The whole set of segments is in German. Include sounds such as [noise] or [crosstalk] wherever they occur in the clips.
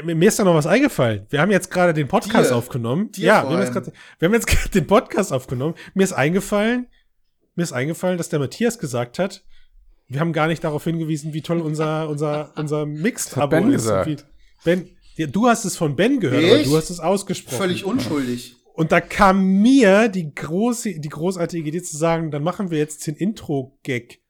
Mir, mir ist da noch was eingefallen. Wir haben jetzt gerade den Podcast Dir. aufgenommen. Dir ja, wir haben, grad, wir haben jetzt [laughs] gerade den Podcast aufgenommen. Mir ist eingefallen, mir ist eingefallen, dass der Matthias gesagt hat, wir haben gar nicht darauf hingewiesen, wie toll unser, unser, unser Mixed-Abo ist. gesagt. Ben, ja, du hast es von Ben gehört, aber Ich? du hast es ausgesprochen. Völlig unschuldig. Und da kam mir die große, die großartige Idee zu sagen, dann machen wir jetzt den Intro-Gag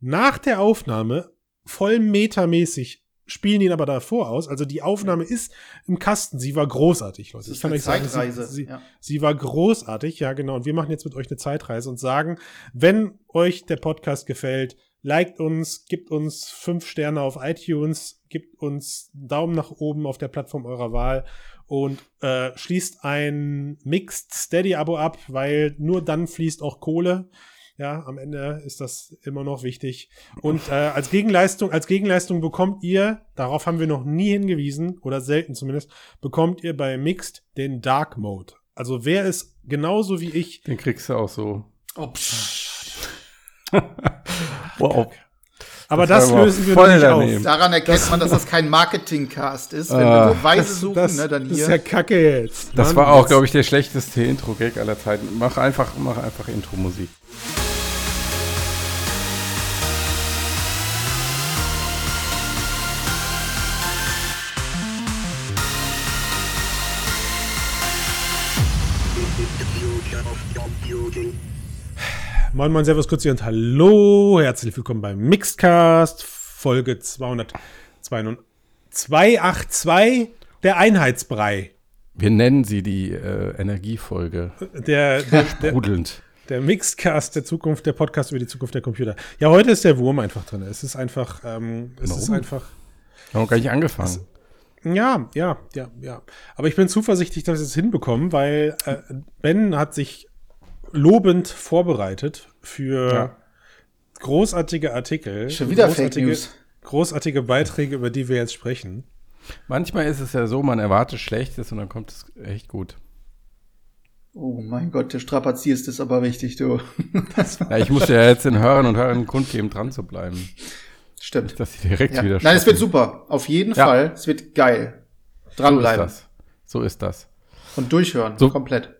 nach der Aufnahme voll metamäßig, spielen ihn aber davor aus. Also die Aufnahme ist im Kasten. Sie war großartig, Leute. Das Ich kann euch sagen, Zeitreise. Sie, sie, ja. sie war großartig, ja genau. Und wir machen jetzt mit euch eine Zeitreise und sagen, wenn euch der Podcast gefällt, liked uns, gibt uns fünf Sterne auf iTunes, gibt uns einen Daumen nach oben auf der Plattform eurer Wahl und äh, schließt ein Mixed Steady-Abo ab, weil nur dann fließt auch Kohle. Ja, am Ende ist das immer noch wichtig. Und äh, als Gegenleistung, als Gegenleistung bekommt ihr, darauf haben wir noch nie hingewiesen, oder selten zumindest, bekommt ihr bei Mixed den Dark Mode. Also wer ist genauso wie ich, Den kriegst du auch so. Oh. [laughs] Wow. aber Das das, lösen wir voll nicht daneben. auf. Daran erkennt man, dass das kein Marketing-Cast ist. Wenn Ah. wir Beweise Das, suchen, das, ne, dann das ist hier. ja kacke jetzt. Das Mann, war auch, das- glaube ich, der schlechteste Intro-Gag aller Zeiten. Mach einfach, mach einfach Intro-Musik. Moin Moin, Servus, Grüezi und Hallo. Herzlich willkommen beim Mixedcast, Folge 282, der Einheitsbrei. Wir nennen sie die äh, Energiefolge. Der, der, [laughs] der, Rudelnd. der Mixedcast der Zukunft, der Podcast über die Zukunft der Computer. Ja, heute ist der Wurm einfach drin. Es ist einfach, ähm, es ist Warum? einfach, Haben wir gar nicht angefangen. Ja, ja, ja, ja. Aber ich bin zuversichtlich, dass wir es hinbekommen, weil äh, Ben hat sich lobend vorbereitet für Ja. großartige Artikel. Schon wieder Fake großartige, News. Großartige Beiträge, über die wir jetzt sprechen. Manchmal ist es ja so, man erwartet Schlechtes und dann kommt es echt gut. Oh mein Gott, du strapazierst es aber richtig, du. [laughs] Ja, ich muss ja jetzt den Hörern und Hörern kundgeben, dran zu bleiben. Stimmt. Dass sie direkt Ja. wieder Nein, es wird super. Auf jeden Ja. Fall. Es wird geil. So ist Dranbleiben. das. So ist das. Und durchhören. So. Komplett.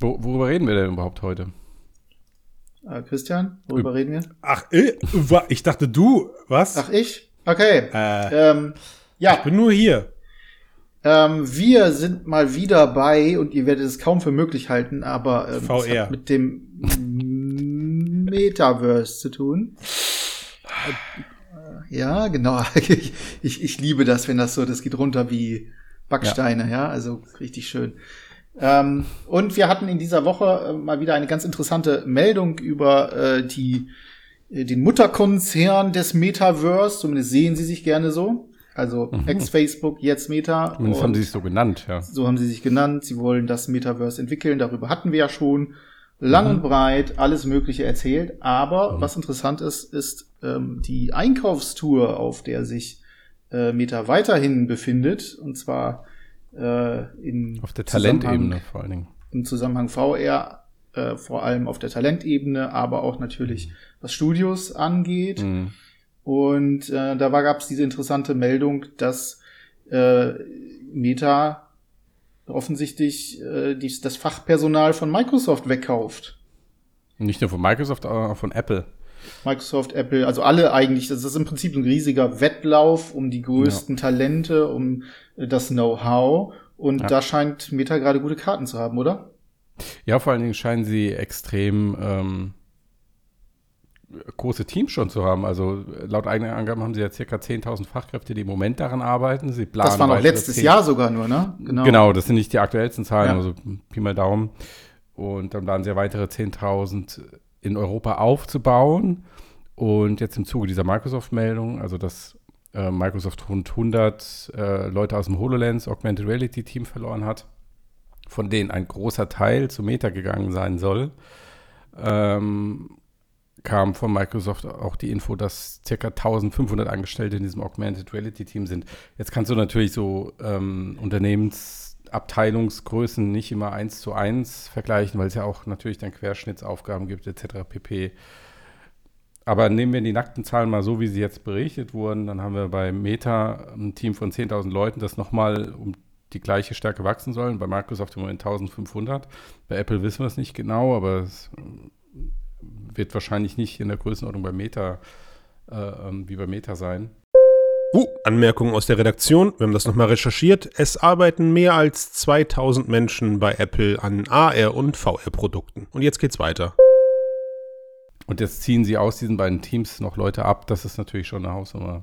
Wo, worüber reden wir denn überhaupt heute? Äh, Christian, worüber reden wir? Ach, äh, ich dachte du, was? Ach, ich? Okay. äh, Ähm, ja, ich bin nur hier. ähm, wir sind mal wieder bei, und ihr werdet es kaum für möglich halten, aber ähm, es VR. hat mit dem [laughs] Metaverse zu tun. Äh, Ja, genau. [laughs] Ich, ich, ich liebe das, wenn das so, das geht runter wie Backsteine, ja, also richtig schön. Ähm, und wir hatten in dieser Woche äh, mal wieder eine ganz interessante Meldung über äh, die, äh, den Mutterkonzern des Metaverse, zumindest sehen sie sich gerne so. Also ex-Facebook, jetzt Meta. Zumindest haben sie es so genannt, ja. so haben sie sich genannt. Sie wollen das Metaverse entwickeln. Darüber hatten wir ja schon lang und breit alles Mögliche erzählt. Aber was interessant ist, ist ähm, die Einkaufstour, auf der sich äh, Meta weiterhin befindet. Und zwar äh, in Auf der Talentebene vor allen Dingen. im Zusammenhang VR, äh, vor allem auf der Talentebene, aber auch natürlich was Studios angeht. Mhm. Und äh, da gab es diese interessante Meldung, dass äh, Meta offensichtlich äh, dies, das Fachpersonal von Microsoft wegkauft. Nicht nur von Microsoft, aber auch von Apple. Microsoft, Apple, also alle eigentlich. Das ist im Prinzip ein riesiger Wettlauf um die größten Talente, um äh, das Know-how. Und Ja. da scheint Meta gerade gute Karten zu haben, oder? Ja, vor allen Dingen scheinen sie extrem ähm, große Teams schon zu haben. Also laut eigenen Angaben haben sie ja circa 10.000 Fachkräfte, die im Moment daran arbeiten. Sie planen Das war noch letztes 10 Jahr sogar nur, ne? Genau. das sind nicht die aktuellsten Zahlen, Ja. also Pi mal Daumen. Und dann planen sie ja weitere 10.000 in Europa aufzubauen. Und jetzt im Zuge dieser Microsoft-Meldung, also dass äh, Microsoft rund 100 äh, Leute aus dem HoloLens Augmented Reality Team verloren hat, von denen ein großer Teil zu Meta gegangen sein soll, ähm, kam von Microsoft auch die Info, dass ca. 1500 Angestellte in diesem Augmented Reality Team sind. Jetzt kannst du natürlich so ähm, Unternehmensabteilungsgrößen nicht immer eins zu eins vergleichen, weil es ja auch natürlich dann Querschnittsaufgaben gibt etc. pp. aber nehmen wir die nackten Zahlen mal so, wie sie jetzt berichtet wurden, dann haben wir bei Meta ein Team von 10.000 Leuten, das nochmal um die gleiche Stärke wachsen sollen. Bei Microsoft im Moment 1500. Bei Apple wissen wir es nicht genau, aber es wird wahrscheinlich nicht in der Größenordnung bei Meta äh, ähm, wie bei Meta sein. Uh, Anmerkung aus der Redaktion. Wir haben das nochmal recherchiert. Es arbeiten mehr als 2000 Menschen bei Apple an AR- und VR-Produkten. Und jetzt geht's weiter. Und jetzt ziehen sie aus diesen beiden Teams noch Leute ab. Das ist natürlich schon eine Hausnummer.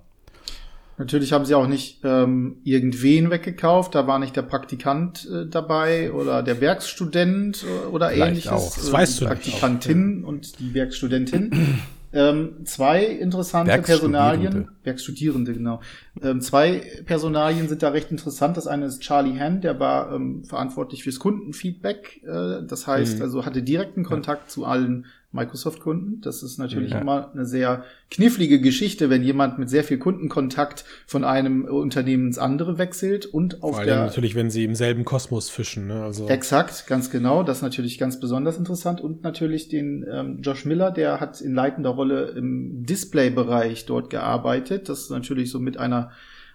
Natürlich haben sie auch nicht ähm, irgendwen weggekauft. Da war nicht der Praktikant äh, dabei oder der Werkstudent äh, oder Vielleicht ähnliches. auch. Das weißt die du nicht. Praktikantin und die Werkstudentin. Ähm, zwei interessante. Personalien. Werkstudierende, genau. Ähm, zwei Personalien sind da recht interessant. Das eine ist Charlie Hand, der war ähm, verantwortlich fürs Kundenfeedback. Äh, das heißt, Mhm. also hatte direkten Kontakt zu allen Microsoft-Kunden. Das ist natürlich Ja. immer eine sehr knifflige Geschichte, wenn jemand mit sehr viel Kundenkontakt von einem Unternehmen ins andere wechselt und auf Vor allem der natürlich, wenn sie im selben Kosmos fischen. Ne? Also, Exakt, ganz genau. Das ist natürlich ganz besonders interessant. Und natürlich den ähm, Josh Miller, der hat in leitender Rolle im Display-Bereich dort gearbeitet. Das ist natürlich so mit einer,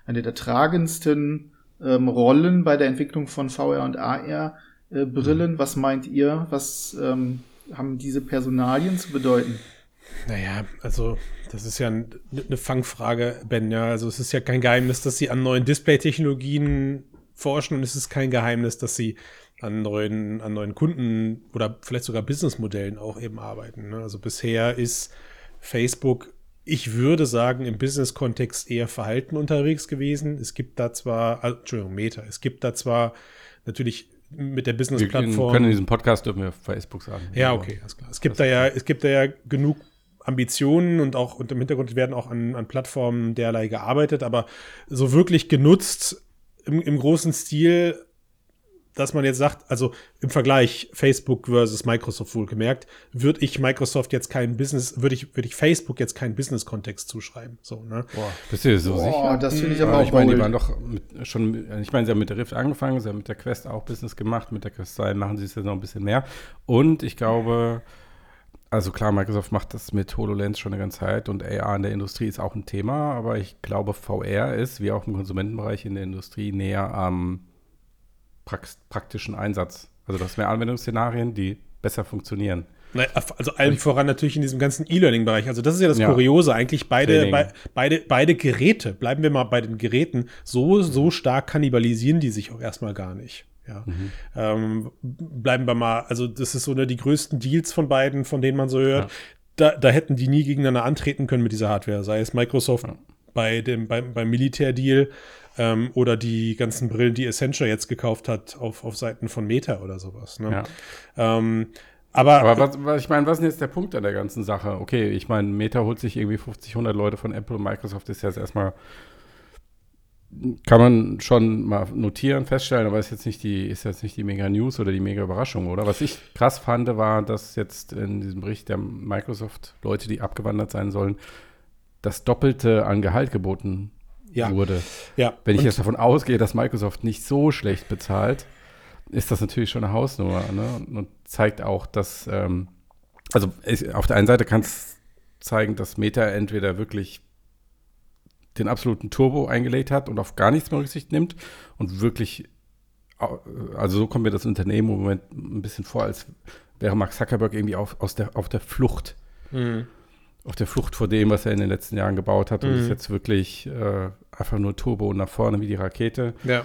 eine der tragendsten ähm, Rollen bei der Entwicklung von VR und AR. Äh, Brillen, was meint ihr? Was ähm, haben diese Personalien zu bedeuten? Naja, also das ist ja ein, eine Fangfrage, Ben. Ja, also es ist ja kein Geheimnis, dass sie an neuen Display-Technologien forschen und es ist kein Geheimnis, dass sie an neuen, an neuen Kunden oder vielleicht sogar Businessmodellen auch eben arbeiten. Ne? Also bisher ist Facebook, ich würde sagen, im Business-Kontext eher verhalten unterwegs gewesen. Es gibt da zwar, ah, Entschuldigung, Meta, es gibt da zwar natürlich mit der Wir Business-Plattform. können in diesem Podcast dürfen wir Facebook sagen. Ja, okay, alles klar. Es gibt da ja, es gibt da ja genug Ambitionen und auch und im Hintergrund werden auch an, an Plattformen derlei gearbeitet, aber so wirklich genutzt im, im großen Stil, dass man jetzt sagt, also im Vergleich Facebook versus Microsoft wohlgemerkt, würde ich Microsoft jetzt keinen Business, würde ich, würde ich Facebook jetzt keinen Business-Kontext zuschreiben. So, ne? Boah, bist du dir so Boah, sicher? das finde ich Ja, aber auch ich meine, die waren doch mit, schon, ich meine, sie haben mit der Rift angefangen, sie haben mit der Quest auch Business gemacht, mit der Quest 2 machen sie es jetzt noch ein bisschen mehr. Und ich glaube, also klar, Microsoft macht das mit HoloLens schon eine ganze Zeit und AR in der Industrie ist auch ein Thema, aber ich glaube, VR ist, wie auch im Konsumentenbereich in der Industrie, näher am praktischen Einsatz. Also das mehr Anwendungsszenarien, die besser funktionieren. Also allem voran natürlich in diesem ganzen E-Learning-Bereich. Also das ist ja das Ja. Kuriose eigentlich. Beide, bei, beide, beide Geräte, bleiben wir mal bei den Geräten, so, so stark kannibalisieren die sich auch erstmal gar nicht. Ja. Mhm. Ähm, bleiben wir mal, also das ist so eine die größten Deals von beiden, von denen man so hört. Ja. Da, da hätten die nie gegeneinander antreten können mit dieser Hardware, sei es Microsoft Ja. bei dem, beim, beim Militärdeal ähm, oder die ganzen Brillen, die Accenture jetzt gekauft hat auf, auf Seiten von Meta oder sowas. Ne? Ja. Ähm, aber, Aber was, was, ich meine, was ist denn jetzt der Punkt an der ganzen Sache? Okay, ich meine, Meta holt sich irgendwie 50, 100 Leute von Apple und Microsoft ist jetzt erstmal, kann man schon mal notieren, feststellen, aber ist jetzt nicht die, ist jetzt nicht die mega News oder die mega Überraschung, oder? Was ich krass fand, war, dass jetzt in diesem Bericht der Microsoft Leute, die abgewandert sein sollen, das Doppelte an Gehalt geboten Ja. wurde. ja. Wenn ich Und- jetzt davon ausgehe, dass Microsoft nicht so schlecht bezahlt, ist das natürlich schon eine Hausnummer ne? und, und zeigt auch, dass, ähm, also es, auf der einen Seite kann es zeigen, dass Meta entweder wirklich den absoluten Turbo eingelegt hat und auf gar nichts mehr Rücksicht nimmt und wirklich, also so kommt mir das Unternehmen im Moment ein bisschen vor, als wäre Mark Zuckerberg irgendwie auf, aus der, auf der Flucht Mhm. Auf der Flucht vor dem, was er in den letzten Jahren gebaut hat und Mhm. ist jetzt wirklich äh, einfach nur Turbo nach vorne wie die Rakete. Ja.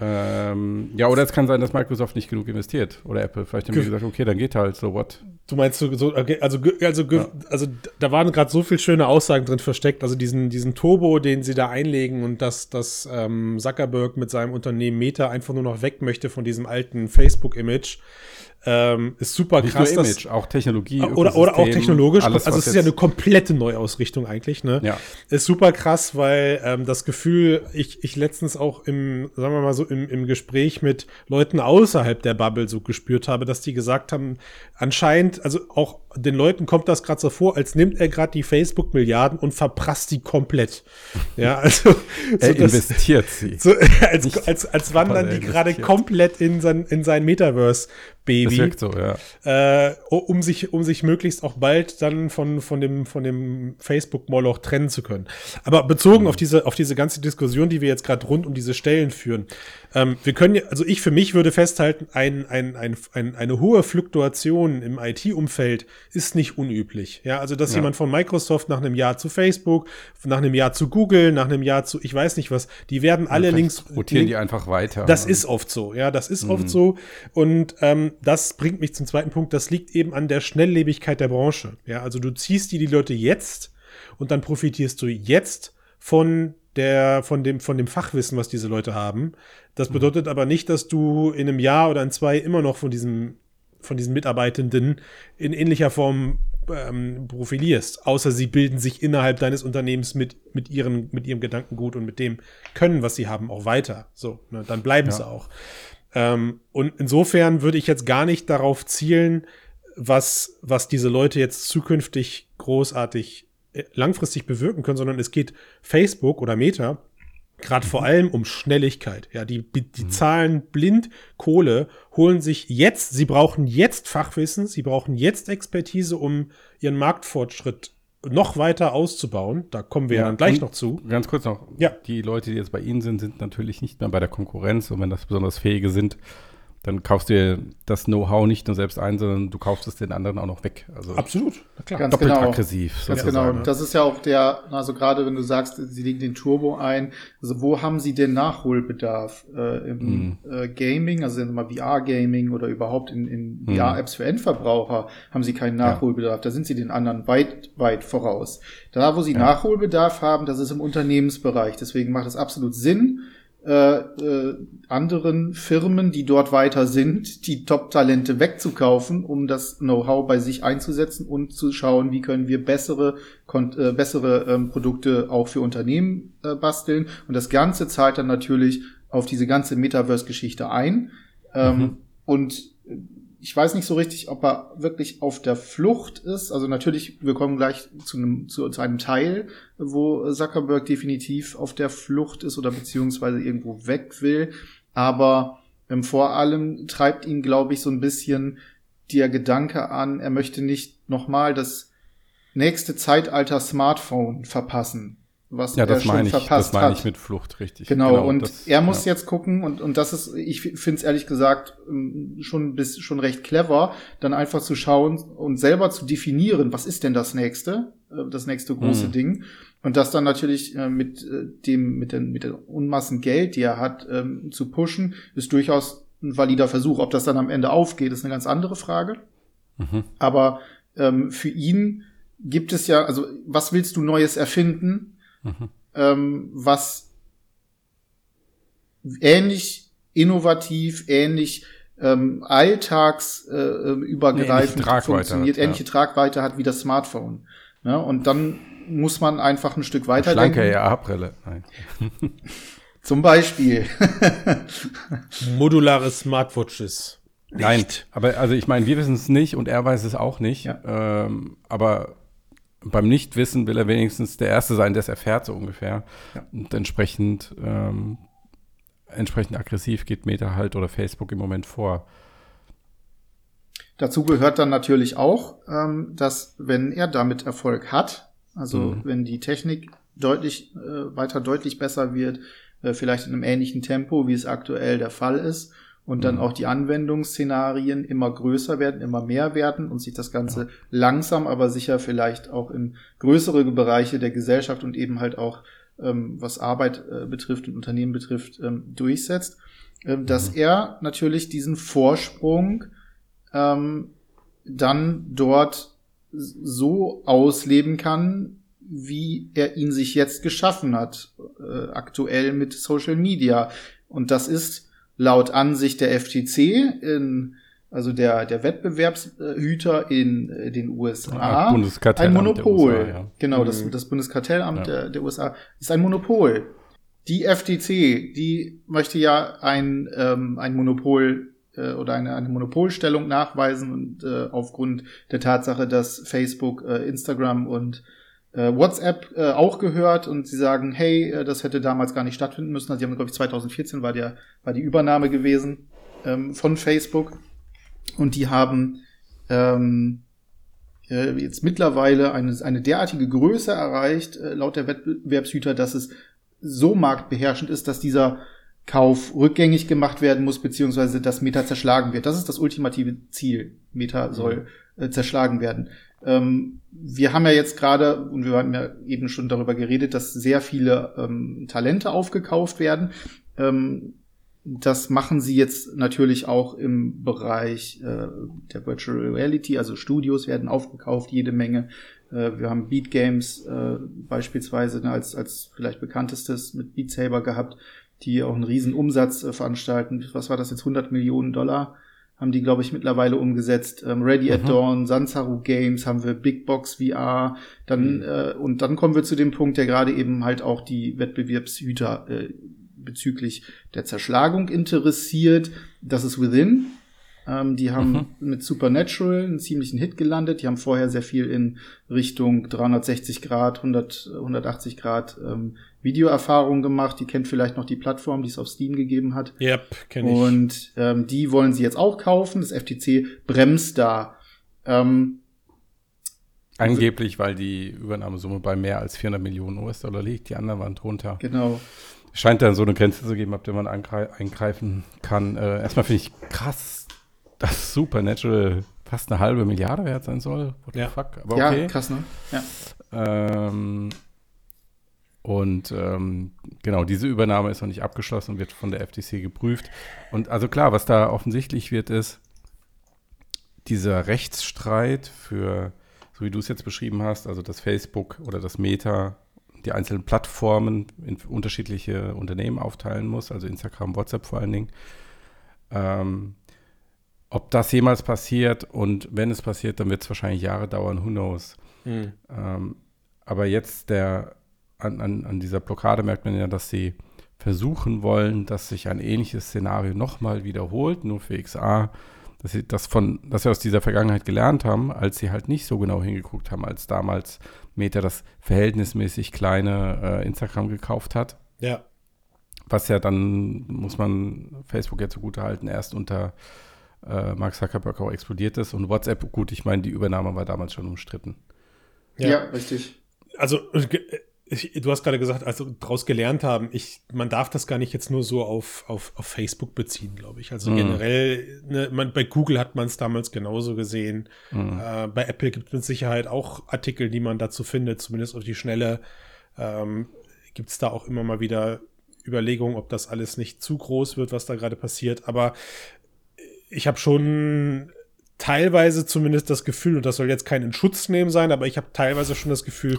Ähm, ja, oder es kann sein, dass Microsoft nicht genug investiert oder Apple. Vielleicht haben die Ge- gesagt, okay, dann geht halt, so what. Du meinst so, so okay, also, also, Ja. also da waren gerade so viele schöne Aussagen drin versteckt. Also diesen, diesen Turbo, den sie da einlegen und dass, dass ähm, Zuckerberg mit seinem Unternehmen Meta einfach nur noch weg möchte von diesem alten Facebook-Image, ähm, ist super Nicht krass. nur dass- Image, auch Technologie. oder, oder auch technologisch. Alles, also es ist ja eine komplette Neuausrichtung eigentlich, ne? Ja. Ist super krass, weil ähm, das Gefühl, ich, ich letztens auch im, sagen wir mal so, im, im Gespräch mit Leuten außerhalb der Bubble so gespürt habe, dass die gesagt haben, anscheinend, also auch den Leuten kommt das gerade so vor, als nimmt er gerade die Facebook-Milliarden und verprasst die komplett. Ja, [laughs] also. er so investiert sie. [laughs] So, als, als, als wandern die gerade komplett in sein, in sein Metaverse Baby. Das wirkt so, ja. Äh, um, sich, um sich möglichst auch bald dann von, von dem, von dem Facebook-Moloch trennen zu können. Aber bezogen mhm. auf, diese, auf diese ganze Diskussion, die wir jetzt gerade rund um diese Stellen führen, ähm, wir können ja, also ich für mich würde festhalten, ein, ein, ein, ein, eine hohe Fluktuation im IT-Umfeld ist nicht unüblich. Ja, also dass ja. jemand von Microsoft nach einem Jahr zu Facebook, nach einem Jahr zu Google, nach einem Jahr zu, ich weiß nicht was, die werden alle ja, links. Rotieren die einfach weiter. Das ist oft so, ja, das ist mhm. oft so. Und ähm, das bringt mich zum zweiten Punkt, das liegt eben an der Schnelllebigkeit der Branche. Ja, also du ziehst dir die Leute jetzt und dann profitierst du jetzt von der, von dem, von dem Fachwissen, was diese Leute haben. Das mhm. bedeutet aber nicht, dass du in einem Jahr oder in zwei immer noch von diesem, von diesen Mitarbeitenden in ähnlicher Form ähm, profilierst, außer sie bilden sich innerhalb deines Unternehmens mit, mit, ihren, mit ihrem Gedankengut und mit dem Können, was sie haben, auch weiter. So, ne, dann bleiben ja. sie auch. Ähm, und insofern würde ich jetzt gar nicht darauf zielen, was, was diese Leute jetzt zukünftig großartig äh, langfristig bewirken können, sondern es geht Facebook oder Meta gerade vor allem um Schnelligkeit. Ja, die, die mhm. zahlen blind Kohle, holen sich jetzt, sie brauchen jetzt Fachwissen, sie brauchen jetzt Expertise, um ihren Marktfortschritt noch weiter auszubauen. Da kommen wir ja, dann gleich noch zu. Ganz kurz noch. Ja. Die Leute, die jetzt bei Ihnen sind, sind natürlich nicht mehr bei der Konkurrenz. Und wenn das besonders Fähige sind, dann kaufst du dir das Know-how nicht nur selbst ein, sondern du kaufst es den anderen auch noch weg. Also Absolut, klar. Ganz doppelt genau. aggressiv. Ganz genau. Das ist ja auch der, also gerade wenn du sagst, sie legen den Turbo ein, also wo haben sie denn Nachholbedarf? Äh, Im mm. äh, Gaming, also mal VR-Gaming oder überhaupt in, in mm. VR-Apps für Endverbraucher haben sie keinen Nachholbedarf. Ja. Da sind sie den anderen weit, weit voraus. Da, wo sie ja. Nachholbedarf haben, das ist im Unternehmensbereich. Deswegen macht es absolut Sinn, äh, äh, anderen Firmen, die dort weiter sind, die Top-Talente wegzukaufen, um das Know-how bei sich einzusetzen und zu schauen, wie können wir bessere, äh, bessere ähm, Produkte auch für Unternehmen äh, basteln. Und das Ganze zahlt dann natürlich auf diese ganze Metaverse-Geschichte ein. Ähm, mhm. Und ich weiß nicht so richtig, ob er wirklich auf der Flucht ist. Also natürlich, wir kommen gleich zu einem, zu, zu einem Teil, wo Zuckerberg definitiv auf der Flucht ist oder beziehungsweise irgendwo weg will. Aber ähm, vor allem treibt ihn, glaube ich, so ein bisschen der Gedanke an, er möchte nicht nochmal das nächste Zeitalter Smartphone verpassen was ja, das er schon ich, verpasst das meine ich mit Flucht, richtig. Genau, genau und das, er muss ja. jetzt gucken und, und das ist, ich finde es ehrlich gesagt ähm, schon, bis, schon recht clever, dann einfach zu schauen und selber zu definieren, was ist denn das nächste, äh, das nächste große mhm. Ding. Und das dann natürlich äh, mit äh, dem, mit den, mit den Unmassen Geld, die er hat, ähm, zu pushen, ist durchaus ein valider Versuch. Ob das dann am Ende aufgeht, ist eine ganz andere Frage. Mhm. Aber ähm, für ihn gibt es ja, also was willst du Neues erfinden? Mhm. ähm, was ähnlich innovativ, ähnlich ähm, alltagsübergreifend äh, funktioniert, hat, ähnliche ja. Tragweite hat wie das Smartphone. Ne? Und dann muss man einfach ein Stück weiter Schlanke denken. AR-Brille. [laughs] Zum Beispiel. [laughs] Modulare Smartwatches. Nicht. Nein, aber also ich meine, wir wissen es nicht und er weiß es auch nicht. Ja. Ähm, aber beim Nichtwissen will er wenigstens der Erste sein, der es erfährt, so ungefähr. Ja. Und entsprechend, ähm, entsprechend aggressiv geht Meta halt oder Facebook im Moment vor. Dazu gehört dann natürlich auch, ähm, dass wenn er damit Erfolg hat, also mhm. wenn die Technik deutlich äh, weiter deutlich besser wird, äh, vielleicht in einem ähnlichen Tempo, wie es aktuell der Fall ist, und dann mhm. auch die Anwendungsszenarien immer größer werden, immer mehr werden und sich das Ganze ja. langsam, aber sicher vielleicht auch in größere Bereiche der Gesellschaft und eben halt auch ähm, was Arbeit äh, betrifft und Unternehmen betrifft, ähm, durchsetzt, ähm, dass mhm. er natürlich diesen Vorsprung ähm, dann dort so ausleben kann, wie er ihn sich jetzt geschaffen hat, äh, aktuell mit Social Media. Und das ist laut Ansicht der FTC in also der, der Wettbewerbshüter in äh, den USA, ein Monopol. USA, ja. Genau, das, mhm. das Bundeskartellamt ja. der, der USA ist ein Monopol. Die FTC, die möchte ja ein, ähm, ein Monopol äh, oder eine, eine Monopolstellung nachweisen und äh, aufgrund der Tatsache, dass Facebook, äh, Instagram und äh, WhatsApp äh, auch gehört und sie sagen, hey, äh, das hätte damals gar nicht stattfinden müssen. Also die haben, glaube ich, 2014 war der war die Übernahme gewesen ähm, von Facebook und die haben ähm, äh, jetzt mittlerweile eine, eine derartige Größe erreicht, äh, laut der Wettbewerbshüter, dass es so marktbeherrschend ist, dass dieser Kauf rückgängig gemacht werden muss, beziehungsweise dass Meta zerschlagen wird. Das ist das ultimative Ziel. Meta soll äh, zerschlagen werden. Ähm, wir haben ja jetzt gerade, und wir haben ja eben schon darüber geredet, dass sehr viele ähm, Talente aufgekauft werden. Ähm, das machen sie jetzt natürlich auch im Bereich äh, der Virtual Reality, also Studios werden aufgekauft, jede Menge. Äh, wir haben Beat Games äh, beispielsweise ne, als, als vielleicht bekanntestes mit Beat Saber gehabt, die auch einen riesen Umsatz äh, veranstalten. Was war das jetzt? 100 Millionen Dollar haben die, glaube ich, mittlerweile umgesetzt. Ähm, Ready mhm. at Dawn, Sansaru Games haben wir, Big Box VR, dann mhm. äh, und dann kommen wir zu dem Punkt, der gerade eben halt auch die Wettbewerbshüter äh, bezüglich der Zerschlagung interessiert. Das ist Within. Ähm, die haben mhm. mit Supernatural einen ziemlichen Hit gelandet. Die haben vorher sehr viel in Richtung 360 Grad, 100, 180 Grad ähm, Videoerfahrung gemacht. Die kennt vielleicht noch die Plattform, die es auf Steam gegeben hat. Yep, kenne ich. Und ähm, die wollen sie jetzt auch kaufen. Das FTC bremst da. Ähm, Angeblich, weil die Übernahmesumme bei mehr als 400 Millionen US-Dollar liegt. Die anderen waren drunter. Genau. Scheint da so eine Grenze zu geben, ab der man eingreifen kann. Äh, erstmal finde ich krass, dass Supernatural fast eine halbe Milliarde wert sein soll. What ja. fuck? Aber okay. Ja, krass, ne? Ja. Ähm, und ähm, genau, diese Übernahme ist noch nicht abgeschlossen und wird von der FTC geprüft. Und also klar, was da offensichtlich wird, ist dieser Rechtsstreit für, so wie du es jetzt beschrieben hast, also das Facebook oder das Meta die einzelnen Plattformen in unterschiedliche Unternehmen aufteilen muss, also Instagram, WhatsApp vor allen Dingen. Ähm, ob das jemals passiert und wenn es passiert, dann wird es wahrscheinlich Jahre dauern, who knows. Mhm. Ähm, aber jetzt der, an, an, an, dieser Blockade merkt man ja, dass sie versuchen wollen, dass sich ein ähnliches Szenario nochmal wiederholt, nur für XA, dass sie das von, dass sie aus dieser Vergangenheit gelernt haben, als sie halt nicht so genau hingeguckt haben, als damals Meta das verhältnismäßig kleine äh, Instagram gekauft hat. Ja. Was ja dann, muss man Facebook jetzt zugute halten, erst unter äh, Mark Zuckerberg auch explodiert ist. Und WhatsApp, gut, ich meine, die Übernahme war damals schon umstritten. Ja, ja richtig. Also äh, ich, du hast gerade gesagt, also daraus gelernt haben, ich, man darf das gar nicht jetzt nur so auf, auf, auf Facebook beziehen, glaube ich. Also mhm. generell, ne, man, bei Google hat man es damals genauso gesehen. Mhm. Äh, bei Apple gibt es mit Sicherheit auch Artikel, die man dazu findet, zumindest auf die Schnelle. Ähm, gibt es da auch immer mal wieder Überlegungen, ob das alles nicht zu groß wird, was da gerade passiert. Aber ich habe schon teilweise zumindest das Gefühl, und das soll jetzt kein in Schutz nehmen sein, aber ich habe teilweise schon das Gefühl,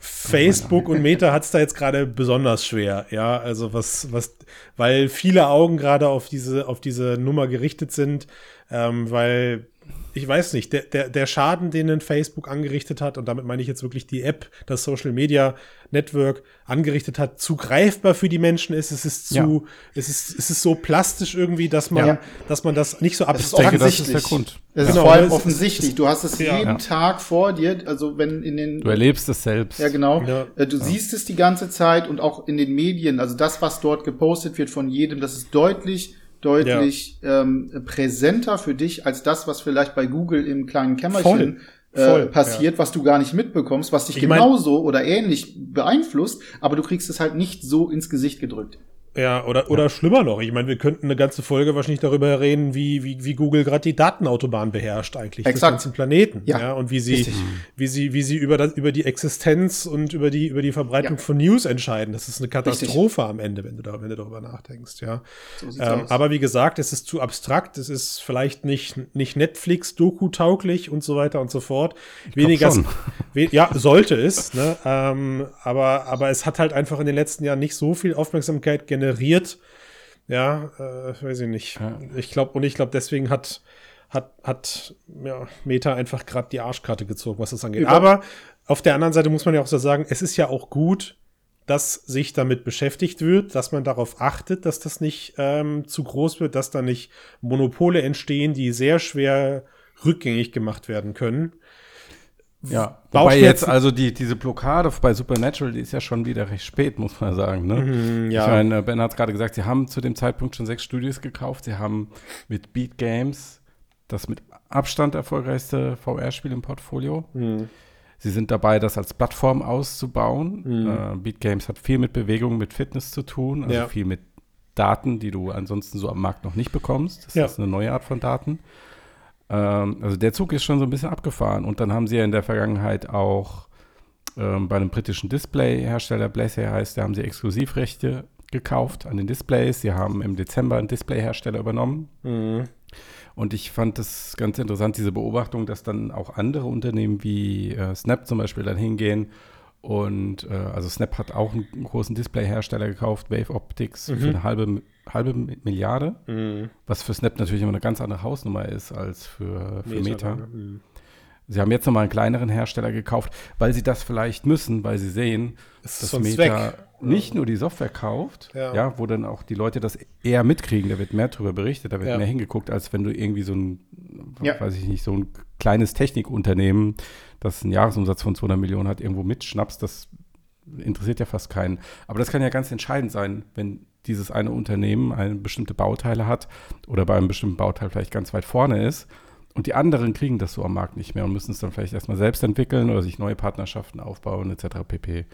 Facebook und Meta hat es da jetzt gerade besonders schwer, ja, also was, was, weil viele Augen gerade auf diese, auf diese Nummer gerichtet sind, ähm, weil ich weiß nicht, der, der, der Schaden, den Facebook angerichtet hat, und damit meine ich jetzt wirklich die App, das Social Media Network angerichtet hat, zu greifbar für die Menschen ist. Es ist zu, ja. es ist, es ist so plastisch irgendwie, dass man, ja. dass man das nicht so abstrakt. Das ist der Grund. Es ist genau, vor allem offensichtlich. Du hast es ja. jeden Tag vor dir, also wenn in den. Du erlebst es selbst. Ja, genau. Äh, du siehst es die ganze Zeit und auch in den Medien, also das, was dort gepostet wird von jedem, das ist deutlich deutlich ja. ähm, präsenter für dich als das, was vielleicht bei Google im kleinen Kämmerchen Voll. Äh, Voll, passiert, ja. was du gar nicht mitbekommst, was dich ich genauso mein, oder ähnlich beeinflusst, aber du kriegst es halt nicht so ins Gesicht gedrückt. Ja, oder, oder schlimmer noch. Ich meine, wir könnten eine ganze Folge wahrscheinlich darüber reden, wie, wie, wie Google gerade die Datenautobahn beherrscht eigentlich Exakt. des ganzen Planeten. Ja. ja und wie sie, wie sie, wie sie über, das, über die Existenz und über die, über die Verbreitung ja. von News entscheiden. Das ist eine Katastrophe Richtig. am Ende, wenn du, da, wenn du darüber nachdenkst, ja. So ähm, aber wie gesagt, es ist zu abstrakt, es ist vielleicht nicht, nicht Netflix-Doku-tauglich und so weiter und so fort. Ich Weniger, [laughs] we ja, sollte es, ne? ähm, aber, aber es hat halt einfach in den letzten Jahren nicht so viel Aufmerksamkeit generiert generiert. Ja, äh, weiß ich nicht. Ja. Ich glaube, und ich glaube, deswegen hat, hat, hat ja, Meta einfach gerade die Arschkarte gezogen, was das angeht. Über Aber auf der anderen Seite muss man ja auch so sagen, es ist ja auch gut, dass sich damit beschäftigt wird, dass man darauf achtet, dass das nicht ähm, zu groß wird, dass da nicht Monopole entstehen, die sehr schwer rückgängig gemacht werden können. Ja, wobei jetzt also die, diese Blockade bei Supernatural, die ist ja schon wieder recht spät, muss man sagen. Ne? Mhm, ja. Ich meine, Ben hat es gerade gesagt, sie haben zu dem Zeitpunkt schon sechs Studios gekauft. Sie haben mit Beat Games das mit Abstand erfolgreichste VR-Spiel im Portfolio. Mhm. Sie sind dabei, das als Plattform auszubauen. Mhm. Äh, Beat Games hat viel mit Bewegung, mit Fitness zu tun, also Ja. viel mit Daten, die du ansonsten so am Markt noch nicht bekommst. Das Ja. ist eine neue Art von Daten. Ähm, also der Zug ist schon so ein bisschen abgefahren. Und dann haben sie ja in der Vergangenheit auch ähm, bei einem britischen Display-Hersteller, Blazer heißt, da haben sie Exklusivrechte gekauft an den Displays. Sie haben im Dezember einen Display-Hersteller übernommen. Mhm. Und ich fand das ganz interessant, diese Beobachtung, dass dann auch andere Unternehmen wie äh, Snap zum Beispiel dann hingehen und äh, also Snap hat auch einen großen Display-Hersteller gekauft, Wave Optics, Mhm. für eine halbe, halbe Milliarde, Mhm. was für Snap natürlich immer eine ganz andere Hausnummer ist als für, für Meta. Mhm. Sie haben jetzt nochmal einen kleineren Hersteller gekauft, weil sie das vielleicht müssen, weil sie sehen, ist dass Meta weg. nicht nur die Software kauft, Ja. ja. wo dann auch die Leute das eher mitkriegen, da wird mehr drüber berichtet, da wird Ja. mehr hingeguckt, als wenn du irgendwie so ein, Ja. weiß ich nicht, so ein kleines Technikunternehmen, das einen Jahresumsatz von 200 Millionen hat, irgendwo mitschnappst, das interessiert ja fast keinen. Aber das kann ja ganz entscheidend sein, wenn dieses eine Unternehmen eine bestimmte Bauteile hat oder bei einem bestimmten Bauteil vielleicht ganz weit vorne ist und die anderen kriegen das so am Markt nicht mehr und müssen es dann vielleicht erstmal selbst entwickeln oder sich neue Partnerschaften aufbauen etc. pp.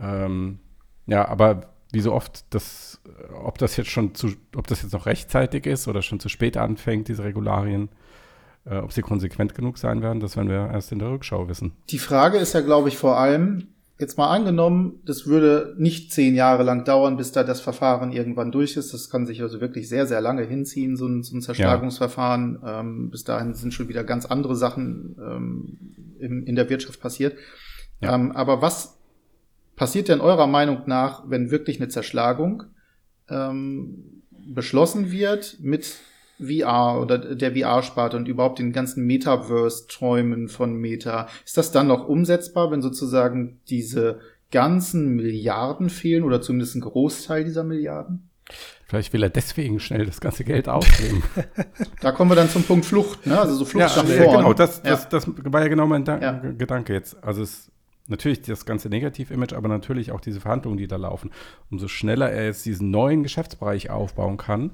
Ähm, ja, aber wie so oft, das, ob das jetzt schon zu, ob das jetzt noch rechtzeitig ist oder schon zu spät anfängt, diese Regularien, äh, ob sie konsequent genug sein werden, das werden wir erst in der Rückschau wissen. Die Frage ist ja, glaube ich, vor allem, jetzt mal angenommen, das würde nicht zehn Jahre lang dauern, bis da das Verfahren irgendwann durch ist. Das kann sich also wirklich sehr, sehr lange hinziehen, so ein, so ein Zerschlagungsverfahren. Ähm, bis dahin sind schon wieder ganz andere Sachen ähm, in, in der Wirtschaft passiert. Ja. Ähm, aber was passiert denn eurer Meinung nach, wenn wirklich eine Zerschlagung ähm, beschlossen wird mit VR oder der VR-Sparte und überhaupt den ganzen Metaverse-Träumen von Meta. Ist das dann noch umsetzbar, wenn sozusagen diese ganzen Milliarden fehlen oder zumindest ein Großteil dieser Milliarden? Vielleicht will er deswegen schnell das ganze Geld ausgeben. [laughs] Da kommen wir dann zum Punkt Flucht, ne? Also so Flucht nach ja, vorn. genau, das, Ja. das, das war ja genau mein Dan Ja. Gedanke jetzt. Also es natürlich das ganze Negativ-Image, aber natürlich auch diese Verhandlungen, die da laufen. Umso schneller er jetzt diesen neuen Geschäftsbereich aufbauen kann,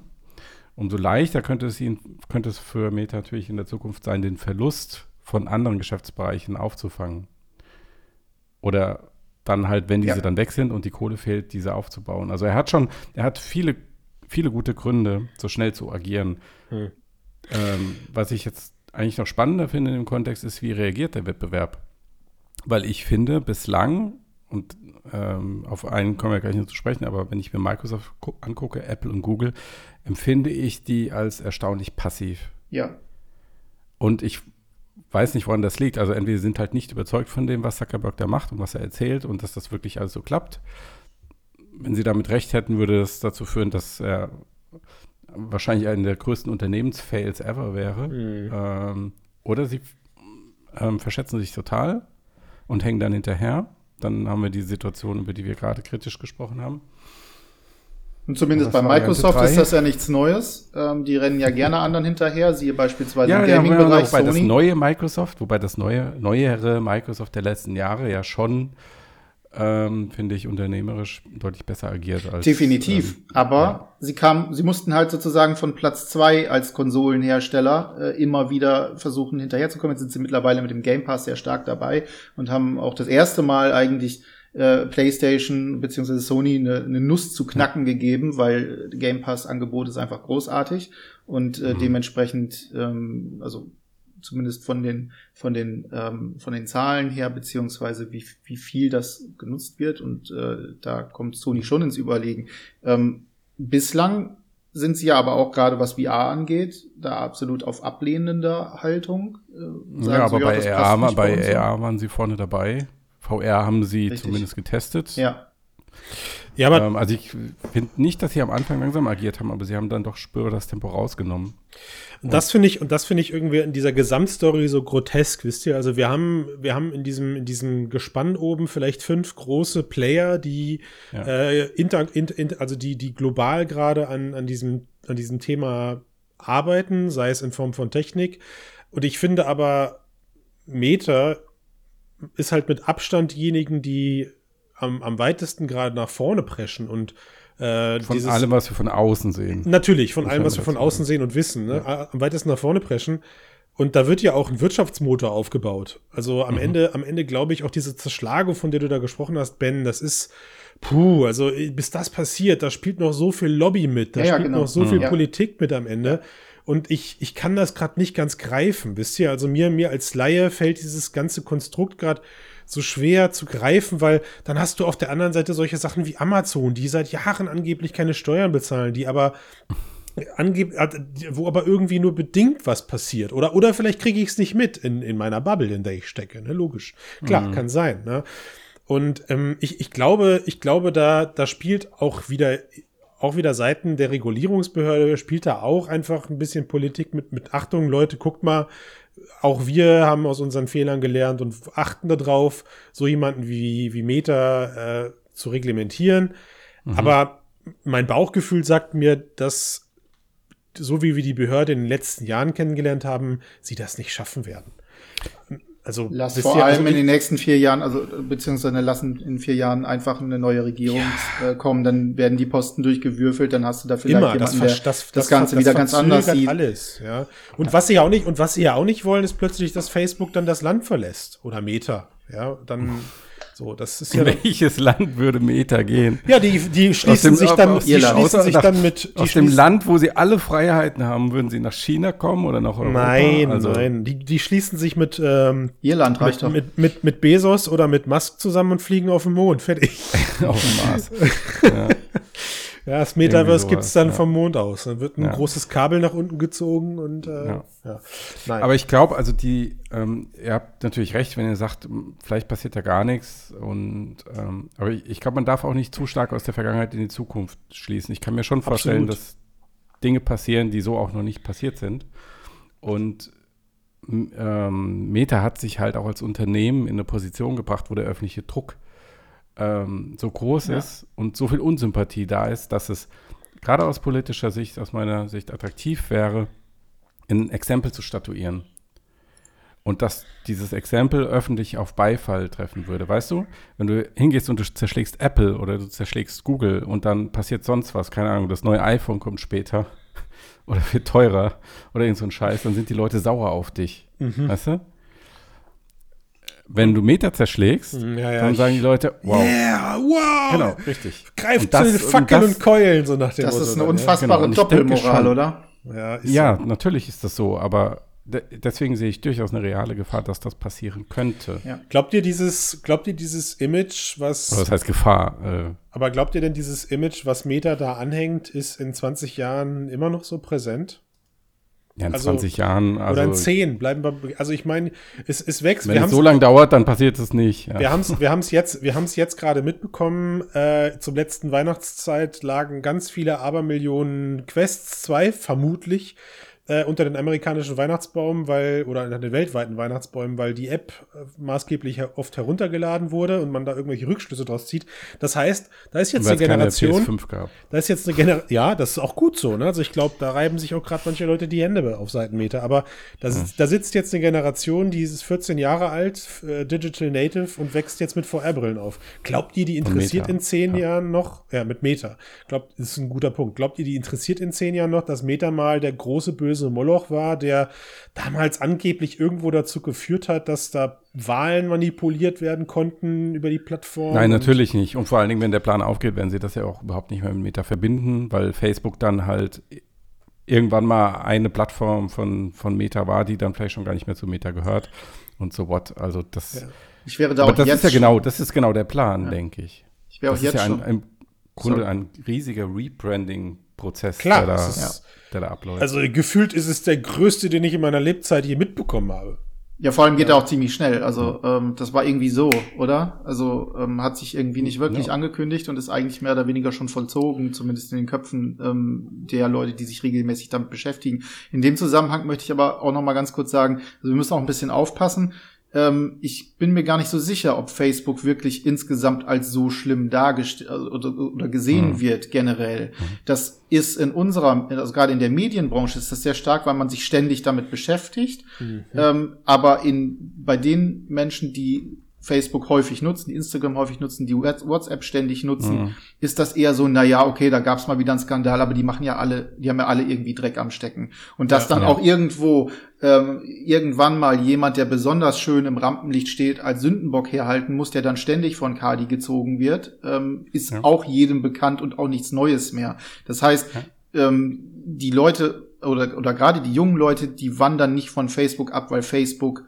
umso leichter könnte es ihn, könnte es für Meta natürlich in der Zukunft sein, den Verlust von anderen Geschäftsbereichen aufzufangen. Oder dann halt, wenn diese Ja. dann weg sind und die Kohle fehlt, diese aufzubauen. Also er hat schon, er hat viele, viele gute Gründe, so schnell zu agieren. Hm. Ähm, was ich jetzt eigentlich noch spannender finde im Kontext ist, wie reagiert der Wettbewerb? Weil ich finde, bislang, und ähm, auf einen kommen wir gleich noch zu sprechen, aber wenn ich mir Microsoft gu- angucke, Apple und Google, empfinde ich die als erstaunlich passiv. Ja. Und ich weiß nicht, woran das liegt. Also entweder sie sind halt nicht überzeugt von dem, was Zuckerberg da macht und was er erzählt und dass das wirklich alles so klappt. Wenn sie damit recht hätten, würde das dazu führen, dass er wahrscheinlich einer der größten Unternehmensfails ever wäre. Mhm. Ähm, oder sie ähm, verschätzen sich total und hängen dann hinterher. Dann haben wir die Situation, über die wir gerade kritisch gesprochen haben. Und zumindest bei Microsoft ist das ja nichts Neues. Ähm, die rennen ja gerne anderen hinterher, siehe beispielsweise im ja, Gaming-Bereich wobei das Sony. neue Microsoft, wobei das neue, neuere Microsoft der letzten Jahre ja schon, ähm, finde ich, unternehmerisch deutlich besser agiert als. Definitiv. Ähm, Aber ja. sie kamen, sie mussten halt sozusagen von Platz zwei als Konsolenhersteller äh, immer wieder versuchen hinterherzukommen. Jetzt sind sie mittlerweile mit dem Game Pass sehr stark dabei und haben auch das erste Mal eigentlich äh, PlayStation bzw. Sony eine, eine Nuss zu knacken gegeben, weil Game Pass Angebot ist einfach großartig und äh, Mhm. dementsprechend, ähm, also zumindest von den von den ähm, von den Zahlen her beziehungsweise wie wie viel das genutzt wird und äh, da kommt Sony schon ins Überlegen. Ähm, bislang sind sie ja aber auch gerade was VR angeht, da absolut auf ablehnender Haltung. Äh, Ja, so, aber bei das passt AR, bei so. AR waren sie vorne dabei. VR haben sie Richtig. zumindest getestet. Ja, Ja, aber ähm, also ich finde nicht, dass sie am Anfang langsam agiert haben, aber sie haben dann doch spürbar das Tempo rausgenommen. Und das finde ich, und das finde ich irgendwie in dieser Gesamtstory so grotesk, wisst ihr? Also wir haben, wir haben in diesem, in diesem Gespann oben vielleicht fünf große Player, die ja. äh, inter, inter, inter, also die, die global gerade an, an diesem, an diesem Thema arbeiten, sei es in Form von Technik. Und ich finde aber, Meta ist halt mit Abstand diejenigen, die am, am weitesten gerade nach vorne preschen und äh, von dieses, allem, was wir von außen sehen. Natürlich, von allem, was wir von außen sehen und wissen, ne? ja. am weitesten nach vorne preschen. Und da wird ja auch ein Wirtschaftsmotor aufgebaut. Also am mhm. Ende, am Ende glaube ich auch diese Zerschlagung, von der du da gesprochen hast, Ben, das ist, puh, also bis das passiert, da spielt noch so viel Lobby mit, da ja, spielt ja, genau. noch so mhm. viel Politik mit am Ende. Und ich, ich kann das gerade nicht ganz greifen, wisst ihr? Also mir, mir als Laie fällt dieses ganze Konstrukt gerade so schwer zu greifen, weil dann hast du auf der anderen Seite solche Sachen wie Amazon, die seit Jahren angeblich keine Steuern bezahlen, die aber angeb wo aber irgendwie nur bedingt was passiert. Oder, oder vielleicht kriege ich es nicht mit in, in meiner Bubble, in der ich stecke. Ne? Logisch. Klar, mhm. kann sein. Ne? Und ähm, ich, ich glaube, ich glaube, da, da spielt auch wieder auch wieder Seiten der Regulierungsbehörde spielt da auch einfach ein bisschen Politik mit, mit Achtung, Leute, guckt mal, auch wir haben aus unseren Fehlern gelernt und achten darauf, so jemanden wie, wie Meta äh, zu reglementieren. Mhm. Aber mein Bauchgefühl sagt mir, dass so wie wir die Behörde in den letzten Jahren kennengelernt haben, sie das nicht schaffen werden. Also Lass vor allem also in den nächsten vier Jahren, also beziehungsweise lassen in vier Jahren einfach eine neue Regierung ja. äh, kommen, dann werden die Posten durchgewürfelt, dann hast du da vielleicht Immer, jemanden, das, das, das, das Ganze wieder ganz anders sieht. alles, ja. Und ja. was sie ja auch nicht und was sie ja auch nicht wollen, ist plötzlich, dass Facebook dann das Land verlässt oder Meta, ja, dann so, das ist ja Welches Land würde Meta gehen? Ja, die, die schließen dem, sich dann, aus, die schließen sich nach, dann mit. aus dem Land, wo sie alle Freiheiten haben, würden sie nach China kommen oder nach Europa? Nein, also, nein. Die, die schließen sich mit ähm, Irland reicht mit, mit, mit, mit Bezos oder mit Musk zusammen und fliegen auf den Mond. Fertig. [laughs] auf dem Mars. [laughs] ja. Ja, das Metaverse gibt es dann ja. vom Mond aus. Dann wird ein ja. großes Kabel nach unten gezogen und äh, ja. ja. Nein. Aber ich glaube, also die, ähm, ihr habt natürlich recht, wenn ihr sagt, vielleicht passiert da gar nichts. Und ähm, aber ich, ich glaube, man darf auch nicht zu stark aus der Vergangenheit in die Zukunft schließen. Ich kann mir schon vorstellen, Absolut. dass Dinge passieren, die so auch noch nicht passiert sind. Und ähm, Meta hat sich halt auch als Unternehmen in eine Position gebracht, wo der öffentliche Druck ähm, so groß ja. ist und so viel Unsympathie da ist, dass es gerade aus politischer Sicht, aus meiner Sicht attraktiv wäre, ein Exempel zu statuieren. Und dass dieses Exempel öffentlich auf Beifall treffen würde. Weißt du, wenn du hingehst und du zerschlägst Apple oder du zerschlägst Google und dann passiert sonst was, keine Ahnung, das neue iPhone kommt später [laughs] oder wird teurer oder irgend so ein Scheiß, dann sind die Leute sauer auf dich. Mhm. Weißt du? Wenn du Meter zerschlägst, hm, ja, ja, dann sagen die Leute, wow. Yeah, wow. Genau, richtig. Greift zu den Fackeln und, und, Keulen, so nach dem Das Motto ist eine unfassbare genau. Doppelmoral, oder? Ja, ja so. natürlich ist das so, aber de deswegen sehe ich durchaus eine reale Gefahr, dass das passieren könnte. Ja. Glaubt ihr dieses, glaubt ihr dieses Image, was. Aber das heißt Gefahr. Äh, aber glaubt ihr denn, dieses Image, was Meta da anhängt, ist in 20 Jahren immer noch so präsent? Ja, in also, 20 Jahren. Also, oder in 10 bleiben wir. Also ich meine, es, es wächst. Wenn es so lange dauert, dann passiert es nicht. Ja. Wir haben es wir jetzt, wir jetzt gerade mitbekommen. Äh, zum letzten Weihnachtszeit lagen ganz viele Abermillionen Quests 2, vermutlich, äh, unter den amerikanischen Weihnachtsbaum, weil, oder unter den weltweiten Weihnachtsbäumen, weil die App äh, maßgeblich oft heruntergeladen wurde und man da irgendwelche Rückschlüsse draus zieht. Das heißt, da ist jetzt eine Generation. Da ist jetzt eine Generation. Ja, das ist auch gut so, ne? Also ich glaube, da reiben sich auch gerade manche Leute die Hände auf Seitenmeter. Aber da, sitzt, hm. da sitzt jetzt eine Generation, die ist 14 Jahre alt, äh, Digital Native und wächst jetzt mit VR-Brillen auf. Glaubt ihr, die interessiert in zehn ja. Jahren noch? Ja, mit Meta. Glaubt, das ist ein guter Punkt. Glaubt ihr, die interessiert in zehn Jahren noch, dass Meta mal der große böse böse Moloch war, der damals angeblich irgendwo dazu geführt hat, dass da Wahlen manipuliert werden konnten über die Plattform. Nein, natürlich nicht. Und vor allen Dingen, wenn der Plan aufgeht, werden sie das ja auch überhaupt nicht mehr mit Meta verbinden, weil Facebook dann halt irgendwann mal eine Plattform von, von Meta war, die dann vielleicht schon gar nicht mehr zu Meta gehört und so what. Also das. Ja. Ich wäre da auch das ist ja genau, das ist genau der Plan, ja. denke ich. Ich wäre auch das jetzt ist ja ein, ein, im Grunde Sorry. ein riesiger Rebranding-Prozess, der, da, der da abläuft. Also gefühlt ist es der größte, den ich in meiner Lebzeit je mitbekommen habe. Ja, vor allem geht ja. er auch ziemlich schnell. Also ähm, das war irgendwie so, oder? Also ähm, hat sich irgendwie nicht wirklich ja. angekündigt und ist eigentlich mehr oder weniger schon vollzogen, zumindest in den Köpfen ähm, der Leute, die sich regelmäßig damit beschäftigen. In dem Zusammenhang möchte ich aber auch noch mal ganz kurz sagen, also wir müssen auch ein bisschen aufpassen. Ähm, ich bin mir gar nicht so sicher, ob Facebook wirklich insgesamt als so schlimm dargestellt also, oder, oder gesehen mhm. wird generell. Mhm. Das ist in unserer, also gerade in der Medienbranche ist das sehr stark, weil man sich ständig damit beschäftigt. Mhm. Ähm, aber in, bei den Menschen, die Facebook häufig nutzen, die Instagram häufig nutzen, die WhatsApp ständig nutzen, mhm. ist das eher so, na ja, okay, da gab's mal wieder einen Skandal, aber die machen ja alle, die haben ja alle irgendwie Dreck am Stecken. Und dass ja, dann ja. auch irgendwo ähm, irgendwann mal jemand, der besonders schön im Rampenlicht steht, als Sündenbock herhalten muss, der dann ständig von Kadi gezogen wird, ähm, ist ja. auch jedem bekannt und auch nichts Neues mehr. Das heißt, ähm, die Leute oder, oder gerade die jungen Leute, die wandern nicht von Facebook ab, weil Facebook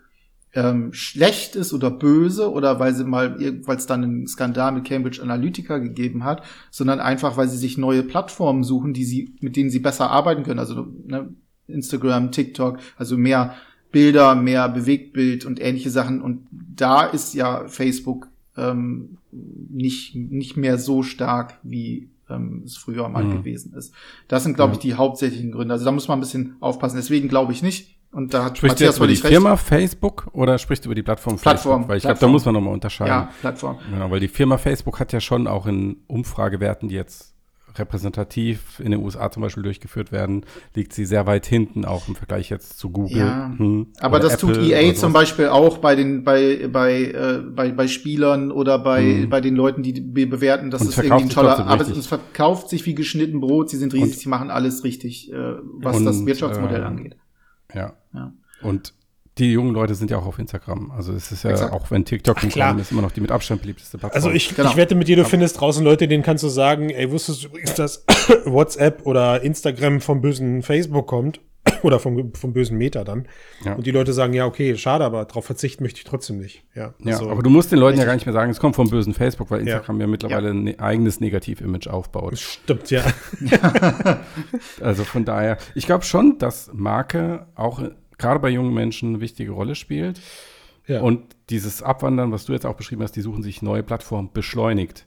ähm, schlecht ist oder böse oder weil sie mal weil es dann einen Skandal mit Cambridge Analytica gegeben hat, sondern einfach weil sie sich neue Plattformen suchen, die sie mit denen sie besser arbeiten können. Also ne, Instagram, TikTok, also mehr Bilder, mehr Bewegtbild und ähnliche Sachen. Und da ist ja Facebook ähm, nicht nicht mehr so stark wie ähm, es früher mal mhm. gewesen ist. Das sind, glaube ich, die hauptsächlichen Gründe. Also da muss man ein bisschen aufpassen. Deswegen glaube ich nicht, und da hat sprichst Matthias du jetzt über die Firma Facebook oder sprichst du über die Plattform Facebook? Plattform. Weil ich glaube, da muss man nochmal unterscheiden. Ja, Plattform. Genau, weil die Firma Facebook hat ja schon auch in Umfragewerten, die jetzt repräsentativ in den USA zum Beispiel durchgeführt werden, liegt sie sehr weit hinten, auch im Vergleich jetzt zu Google. Ja, hm, aber das Apple tut EA zum Beispiel auch bei den bei bei äh, bei, bei Spielern oder bei hm. bei den Leuten, die bewerten, das ist irgendwie ein toller, aber es verkauft sich wie geschnitten Brot. Sie sind riesig, und, sie machen alles richtig, äh, was und, das Wirtschaftsmodell äh, angeht. Ja. ja. Und die jungen Leute sind ja auch auf Instagram. Also es ist ja, Exakt. auch wenn TikTok Ach, klar. ist immer noch die mit Abstand beliebteste Plattform. Also ich, genau. ich wette mit dir, du findest draußen Leute, denen kannst du sagen, ey, wusstest du übrigens, dass [coughs] WhatsApp oder Instagram vom bösen Facebook kommt? [coughs] oder vom, vom bösen Meta dann. Ja. Und die Leute sagen, ja, okay, schade, aber darauf verzichten möchte ich trotzdem nicht. Ja, ja also, aber du musst den Leuten ja gar nicht mehr sagen, es kommt vom bösen Facebook, weil Instagram ja, ja mittlerweile ein ne eigenes Negativ-Image aufbaut. Stimmt, ja. [laughs] also von daher, ich glaube schon, dass Marke auch gerade bei jungen Menschen eine wichtige Rolle spielt. Ja. Und dieses Abwandern, was du jetzt auch beschrieben hast, die suchen sich neue Plattformen, beschleunigt.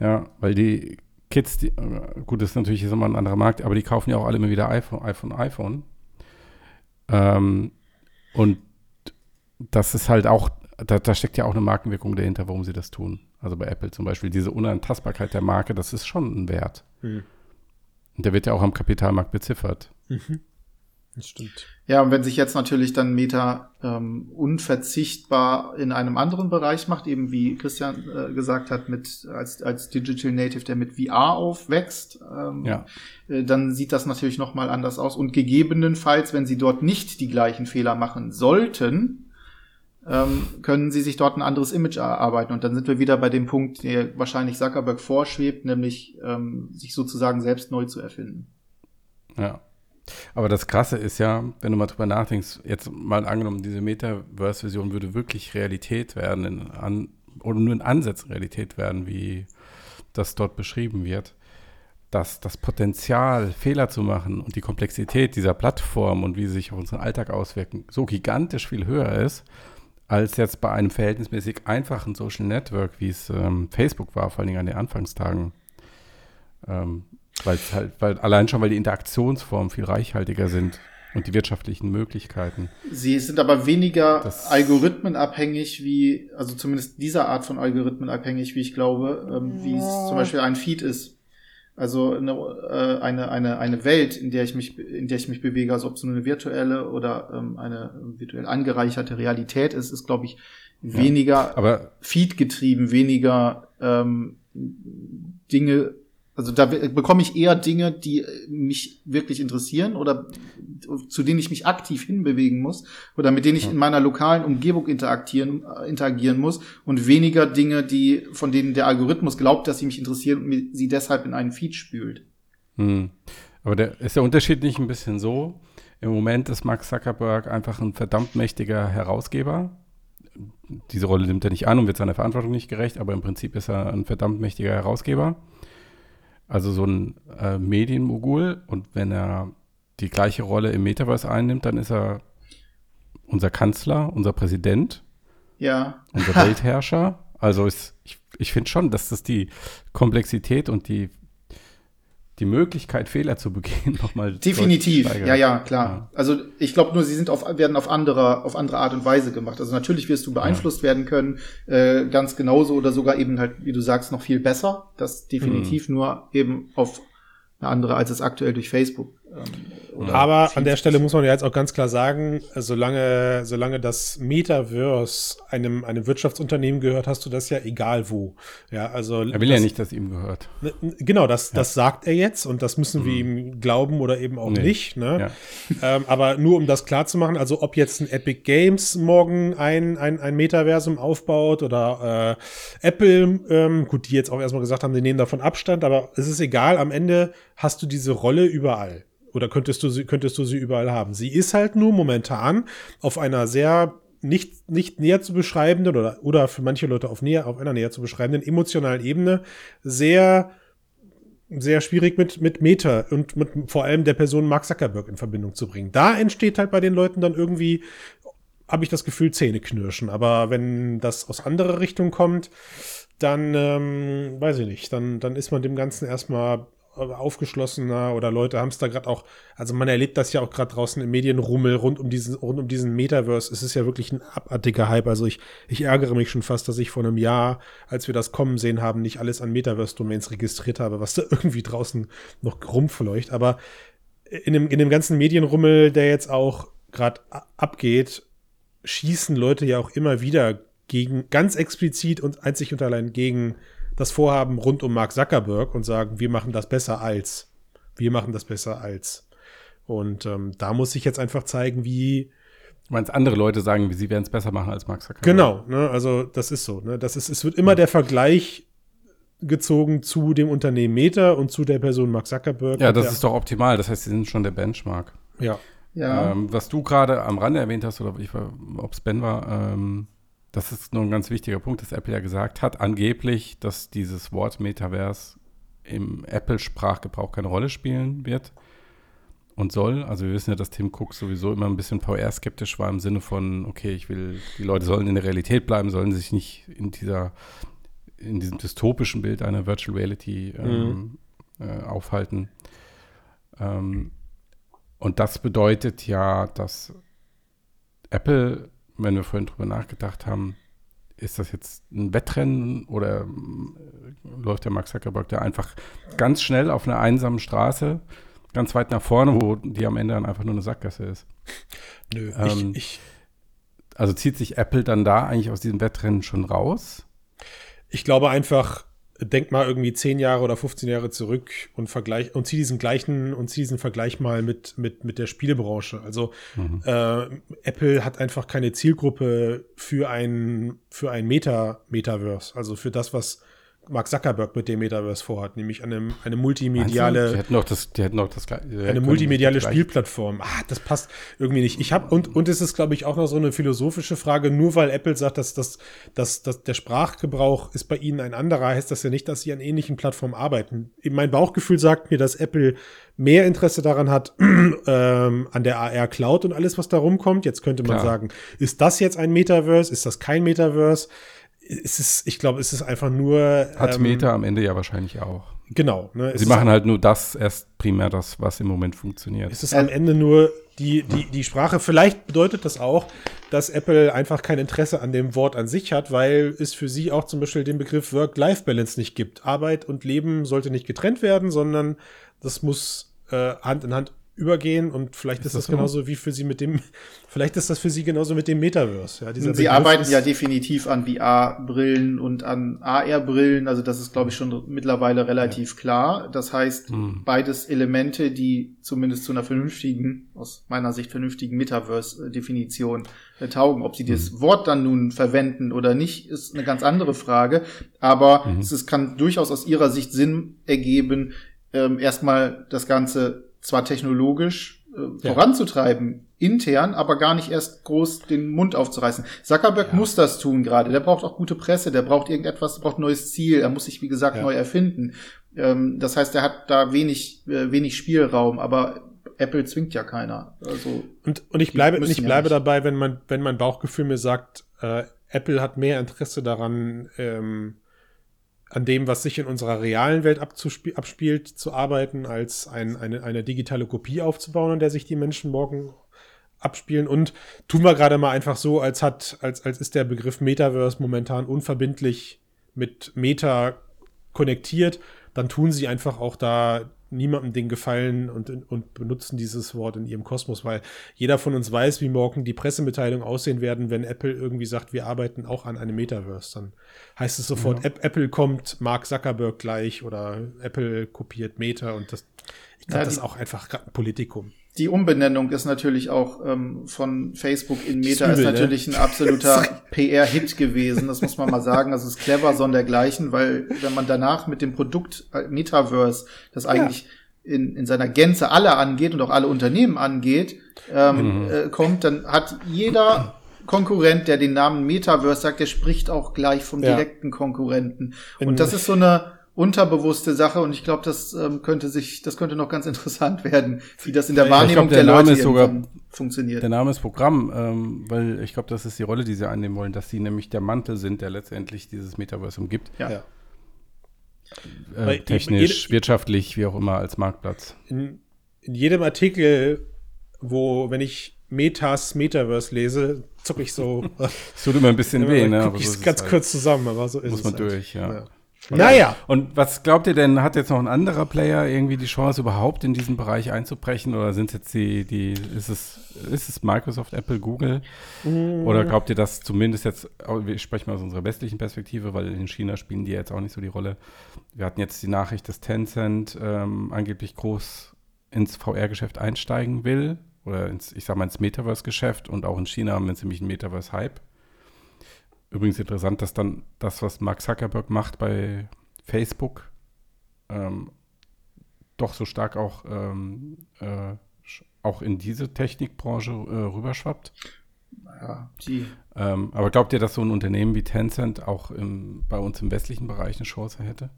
Ja, weil die Kids, die, äh, gut, das ist natürlich jetzt immer ein anderer Markt, aber die kaufen ja auch alle immer wieder iPhone, iPhone, iPhone. Ähm, und das ist halt auch, da, da, steckt ja auch eine Markenwirkung dahinter, warum sie das tun. Also bei Apple zum Beispiel, diese Unantastbarkeit der Marke, das ist schon ein Wert. Mhm. Und der wird ja auch am Kapitalmarkt beziffert. Mhm. Das stimmt. Ja, und wenn sich jetzt natürlich dann Meta ähm, unverzichtbar in einem anderen Bereich macht, eben wie Christian äh, gesagt hat, mit als, als Digital Native, der mit VR aufwächst, ähm, ja. äh, dann sieht das natürlich nochmal anders aus. Und gegebenenfalls, wenn sie dort nicht die gleichen Fehler machen sollten, ähm, können sie sich dort ein anderes Image erarbeiten. Und dann sind wir wieder bei dem Punkt, der wahrscheinlich Zuckerberg vorschwebt, nämlich ähm, sich sozusagen selbst neu zu erfinden. Ja. Aber das Krasse ist ja, wenn du mal drüber nachdenkst, jetzt mal angenommen, diese Metaverse-Vision würde wirklich Realität werden, in an, oder nur in Ansätzen Realität werden, wie das dort beschrieben wird, dass das Potenzial, Fehler zu machen und die Komplexität dieser Plattform und wie sie sich auf unseren Alltag auswirken, so gigantisch viel höher ist, als jetzt bei einem verhältnismäßig einfachen Social Network, wie es ähm, Facebook war, vor allen Dingen an den Anfangstagen. Ähm, weil halt, weil allein schon, weil die Interaktionsformen viel reichhaltiger sind und die wirtschaftlichen Möglichkeiten. Sie sind aber weniger das algorithmenabhängig wie, also zumindest dieser Art von Algorithmen abhängig, wie ich glaube, ähm, wie es zum Beispiel ein Feed ist. Also eine, äh, eine, eine, eine Welt, in der ich mich, in der ich mich bewege, also ob es nur eine virtuelle oder ähm, eine virtuell angereicherte Realität ist, ist, glaube ich, weniger ja, Feed getrieben, weniger ähm, Dinge also da bekomme ich eher Dinge, die mich wirklich interessieren oder zu denen ich mich aktiv hinbewegen muss oder mit denen ich in meiner lokalen Umgebung interagieren, äh, interagieren muss und weniger Dinge, die von denen der Algorithmus glaubt, dass sie mich interessieren und sie deshalb in einen Feed spült. Hm. Aber der, ist der Unterschied nicht ein bisschen so? Im Moment ist Mark Zuckerberg einfach ein verdammt mächtiger Herausgeber. Diese Rolle nimmt er nicht an und wird seiner Verantwortung nicht gerecht, aber im Prinzip ist er ein verdammt mächtiger Herausgeber. Also so ein äh, Medienmogul und wenn er die gleiche Rolle im Metaverse einnimmt, dann ist er unser Kanzler, unser Präsident, ja. unser Weltherrscher. Also ist, ich, ich finde schon, dass das die Komplexität und die die Möglichkeit, Fehler zu begehen, [laughs] nochmal. Definitiv, ja, ja, klar. Ja. Also ich glaube nur, sie sind auf, werden auf andere, auf andere Art und Weise gemacht. Also natürlich wirst du beeinflusst ja. werden können, äh, ganz genauso oder sogar eben halt, wie du sagst, noch viel besser. Das definitiv mhm. nur eben auf eine andere, als es aktuell durch Facebook ähm, Aber an der Stelle muss man ja jetzt auch ganz klar sagen, solange, solange das Metaverse einem, einem Wirtschaftsunternehmen gehört, hast du das ja egal wo. Ja, also. Er will das, ja nicht, dass ihm gehört. Genau, das, ja. das sagt er jetzt und das müssen mhm. wir ihm glauben oder eben auch nee. nicht. Ne? Ja. Ähm, aber nur um das klar zu machen, also ob jetzt ein Epic Games morgen ein, ein, ein Metaversum aufbaut oder äh, Apple, ähm, gut, die jetzt auch erstmal gesagt haben, sie nehmen davon Abstand, aber es ist egal, am Ende hast du diese Rolle überall. Oder könntest du sie, könntest du sie überall haben? Sie ist halt nur momentan auf einer sehr nicht, nicht näher zu beschreibenden oder, oder für manche Leute auf näher, auf einer näher zu beschreibenden emotionalen Ebene sehr, sehr schwierig mit, mit Meta und mit vor allem der Person Mark Zuckerberg in Verbindung zu bringen. Da entsteht halt bei den Leuten dann irgendwie, habe ich das Gefühl, Zähneknirschen. Aber wenn das aus anderer Richtung kommt, dann ähm, weiß ich nicht, dann, dann ist man dem Ganzen erstmal aufgeschlossener oder Leute haben es da gerade auch, also man erlebt das ja auch gerade draußen im Medienrummel rund um diesen, rund um diesen Metaverse. Es ist ja wirklich ein abartiger Hype. Also ich, ich ärgere mich schon fast, dass ich vor einem Jahr, als wir das kommen sehen haben, nicht alles an Metaverse-Domains registriert habe, was [laughs] da irgendwie draußen noch rumfleucht. Aber in dem, in dem ganzen Medienrummel, der jetzt auch gerade abgeht, schießen Leute ja auch immer wieder gegen, ganz explizit und einzig und allein gegen das Vorhaben rund um Mark Zuckerberg und sagen, wir machen das besser als. Wir machen das besser als. Und ähm, da muss ich jetzt einfach zeigen, wie. Meinst, andere Leute sagen, wie sie werden es besser machen als Mark Zuckerberg? Genau, ne, also das ist so. Ne, das ist, es wird immer der Vergleich gezogen zu dem Unternehmen Meta und zu der Person Mark Zuckerberg. Ja, das ist doch optimal. Das heißt, sie sind schon der Benchmark. Ja. ja. Ähm, was du gerade am Rande erwähnt hast, oder ob es Ben war, ähm, das ist nur ein ganz wichtiger Punkt, dass Apple ja gesagt hat, angeblich, dass dieses Wort Metaverse im Apple-Sprachgebrauch keine Rolle spielen wird und soll. Also wir wissen ja, dass Tim Cook sowieso immer ein bisschen VR-skeptisch war im Sinne von, okay, ich will, die Leute sollen in der Realität bleiben, sollen sich nicht in dieser, in diesem dystopischen Bild einer Virtual Reality ähm, mhm. äh, aufhalten. Ähm, und das bedeutet ja, dass Apple wenn wir vorhin drüber nachgedacht haben, ist das jetzt ein Wettrennen oder äh, läuft der Max Zuckerberg da einfach ganz schnell auf einer einsamen Straße, ganz weit nach vorne, wo die am Ende dann einfach nur eine Sackgasse ist? Nö, ähm, ich, ich, also zieht sich Apple dann da eigentlich aus diesem Wettrennen schon raus? Ich glaube einfach, denk mal irgendwie 10 Jahre oder 15 Jahre zurück und vergleich und zieh diesen gleichen und zieh diesen Vergleich mal mit mit mit der Spielebranche. Also mhm. äh, Apple hat einfach keine Zielgruppe für ein für ein Meta Metaverse, also für das was Mark Zuckerberg mit dem Metaverse vorhat, nämlich eine, eine multimediale. Die hätten noch das, die hätten noch das Eine multimediale Spielplattform. Ah, das passt irgendwie nicht. Ich habe und und es ist, glaube ich, auch noch so eine philosophische Frage. Nur weil Apple sagt, dass, dass, dass, dass der Sprachgebrauch ist bei ihnen ein anderer, heißt das ja nicht, dass sie an ähnlichen Plattformen arbeiten. Mein Bauchgefühl sagt mir, dass Apple mehr Interesse daran hat, [clears throat] ähm, an der AR Cloud und alles, was da rumkommt. Jetzt könnte man Klar. sagen, ist das jetzt ein Metaverse? Ist das kein Metaverse? Es ist, ich glaube, es ist einfach nur. Hat ähm, Meta am Ende ja wahrscheinlich auch. Genau. Ne, Sie machen halt nur das erst primär das, was im Moment funktioniert. Es ist am Ende nur die, die, die Sprache. Vielleicht bedeutet das auch, dass Apple einfach kein Interesse an dem Wort an sich hat, weil es für sie auch zum Beispiel den Begriff Work-Life-Balance nicht gibt. Arbeit und Leben sollte nicht getrennt werden, sondern das muss äh, Hand in Hand übergehen und vielleicht ist, ist das, das genauso wie für sie mit dem, [laughs] vielleicht ist das für sie genauso mit dem Metaverse. Ja, sie Begriff arbeiten ja definitiv an VR-Brillen und an AR-Brillen, also das ist, glaube ich, schon mittlerweile relativ ja. klar. Das heißt, hm. beides Elemente, die zumindest zu einer vernünftigen, aus meiner Sicht vernünftigen Metaverse-Definition äh, taugen. Ob sie hm. das Wort dann nun verwenden oder nicht, ist eine ganz andere Frage. Aber hm. es kann durchaus aus ihrer Sicht Sinn ergeben, ähm, erstmal das Ganze zwar technologisch äh, ja. voranzutreiben, intern, aber gar nicht erst groß den Mund aufzureißen. Zuckerberg ja. muss das tun gerade. Der braucht auch gute Presse, der braucht irgendetwas, braucht ein neues Ziel, er muss sich, wie gesagt, ja. neu erfinden. Ähm, das heißt, er hat da wenig, äh, wenig Spielraum, aber Apple zwingt ja keiner. Also, und, und ich bleibe, ich bleibe ja dabei, wenn man, wenn mein Bauchgefühl mir sagt, äh, Apple hat mehr Interesse daran, ähm, an dem, was sich in unserer realen Welt abspielt, zu arbeiten, als ein, eine, eine digitale Kopie aufzubauen, an der sich die Menschen morgen abspielen. Und tun wir gerade mal einfach so, als hat, als, als ist der Begriff Metaverse momentan unverbindlich mit Meta konnektiert, dann tun sie einfach auch da niemandem den Gefallen und, und benutzen dieses Wort in ihrem Kosmos, weil jeder von uns weiß, wie morgen die Pressemitteilungen aussehen werden, wenn Apple irgendwie sagt, wir arbeiten auch an einem Metaverse. Dann heißt es sofort, ja. Apple kommt Mark Zuckerberg gleich oder Apple kopiert Meta und das, ich glaube, ja, das ist auch einfach ein Politikum die Umbenennung ist natürlich auch ähm, von Facebook in Meta ist, übel, ist ne? natürlich ne? ein absoluter [laughs] PR-Hit gewesen. Das muss man mal sagen. Das ist clever sondergleichen, weil wenn man danach mit dem Produkt äh, Metaverse, das eigentlich ja. in, in seiner Gänze alle angeht und auch alle Unternehmen angeht, ähm, mhm. äh, kommt, dann hat jeder Konkurrent, der den Namen Metaverse sagt, der spricht auch gleich vom direkten ja. Konkurrenten. Und das ist so eine unterbewusste Sache und ich glaube, das ähm, könnte sich, das könnte noch ganz [laughs] interessant werden, wie das in der Wahrnehmung glaub, der, der Leute sogar, funktioniert. Der Name ist Programm, ähm, weil ich glaube, das ist die Rolle, die sie einnehmen wollen, dass sie nämlich der Mantel sind, der letztendlich dieses Metaverse umgibt. Ja. ja. Äh, technisch, jede, wirtschaftlich, wie auch immer, als Marktplatz. In, in jedem Artikel, wo, wenn ich Metas Metaverse lese, zucke ich so. [laughs] Es tut immer ein bisschen weh, ne? Guck ich so ganz halt, kurz zusammen, aber so ist muss es. Muss man halt. durch, ja. ja. Naja. Und was glaubt ihr denn, hat jetzt noch ein anderer Player irgendwie die Chance, überhaupt in diesen Bereich einzubrechen? Oder sind jetzt die, die, ist es, ist es Microsoft, Apple, Google? Mm. Oder glaubt ihr, dass zumindest jetzt, ich spreche mal aus unserer westlichen Perspektive, weil in China spielen die jetzt auch nicht so die Rolle. Wir hatten jetzt die Nachricht, dass Tencent ähm, angeblich groß ins VR-Geschäft einsteigen will. Oder ins, ich sag mal, ins Metaverse-Geschäft. Und auch in China haben wir ziemlich einen Metaverse-Hype. Übrigens interessant, dass dann das, was Mark Zuckerberg macht bei Facebook, ähm, doch so stark auch, ähm, äh, auch in diese Technikbranche äh, rüberschwappt. Ja, die. Ähm, aber glaubt ihr, dass so ein Unternehmen wie Tencent auch im, bei uns im westlichen Bereich eine Chance hätte?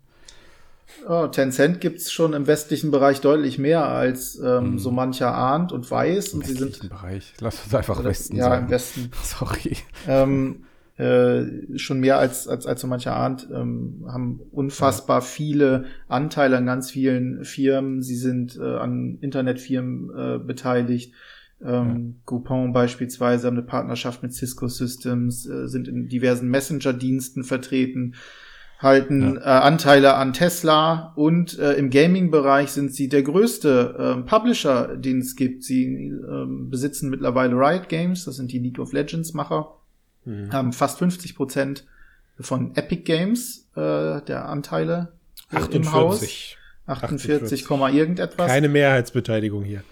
Oh, Tencent gibt es schon im westlichen Bereich deutlich mehr, als ähm, hm. so mancher ahnt und weiß. Im und sie sind Bereich. Lass uns einfach Westen ja, sagen. Ja, im Westen. [laughs] Sorry. Ähm, äh, schon mehr als, als, als so mancher ahnt, ähm, haben unfassbar viele Anteile an ganz vielen Firmen. Sie sind äh, an Internetfirmen äh, beteiligt. Ähm, ja. Groupon beispielsweise haben eine Partnerschaft mit Cisco Systems, äh, sind in diversen Messenger-Diensten vertreten, halten ja. äh, Anteile an Tesla und äh, im Gaming-Bereich sind sie der größte äh, Publisher, den es gibt. Sie äh, besitzen mittlerweile Riot Games, das sind die League of Legends-Macher mhm. haben fast 50 Prozent von Epic Games äh, der Anteile 48. im Haus. 48, 48, irgendetwas. Keine Mehrheitsbeteiligung hier.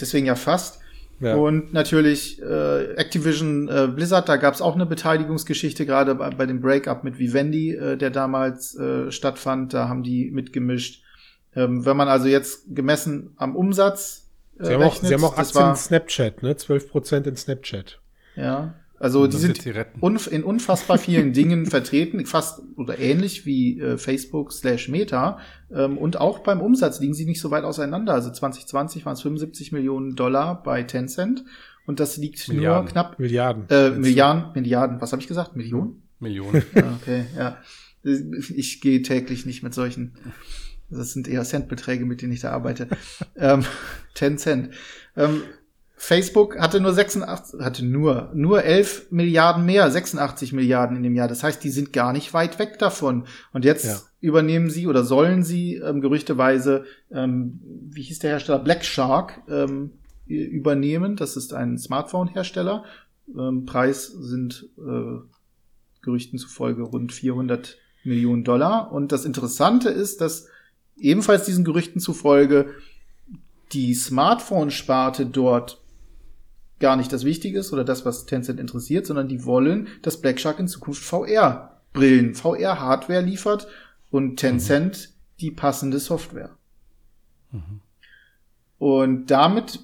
Deswegen ja fast. Ja. Und natürlich äh, Activision äh, Blizzard, da gab es auch eine Beteiligungsgeschichte, gerade bei, bei dem Breakup mit Vivendi, äh, der damals äh, stattfand. Da haben die mitgemischt. Ähm, wenn man also jetzt gemessen am Umsatz äh, Sie haben rechnet, auch, Sie haben auch Aktien in Snapchat, ne? 12% in Snapchat. Ja. Also die sind unf in unfassbar vielen [laughs] Dingen vertreten, fast oder ähnlich wie äh, Facebook slash Meta. Ähm, und auch beim Umsatz liegen sie nicht so weit auseinander. Also 2020 waren es 75 Millionen Dollar bei Tencent und das liegt Milliarden. nur knapp Milliarden. Äh, Milliarden, Milliarden. Was habe ich gesagt? Millionen? Millionen. [laughs] okay, ja. Ich gehe täglich nicht mit solchen. Das sind eher Centbeträge, mit denen ich da arbeite. [laughs] ähm, Tencent. Ähm, Facebook hatte nur 86, hatte nur, nur 11 Milliarden mehr, 86 Milliarden in dem Jahr. Das heißt, die sind gar nicht weit weg davon. Und jetzt ja. übernehmen sie oder sollen sie ähm, gerüchteweise, ähm, wie hieß der Hersteller, Black Shark ähm, übernehmen. Das ist ein Smartphone-Hersteller. Ähm, Preis sind äh, Gerüchten zufolge rund 400 Millionen Dollar. Und das Interessante ist, dass ebenfalls diesen Gerüchten zufolge die Smartphone-Sparte dort gar nicht das Wichtige ist oder das, was Tencent interessiert, sondern die wollen, dass Black Shark in Zukunft VR-Brillen, VR-Hardware liefert und Tencent mhm. die passende Software. Mhm. Und damit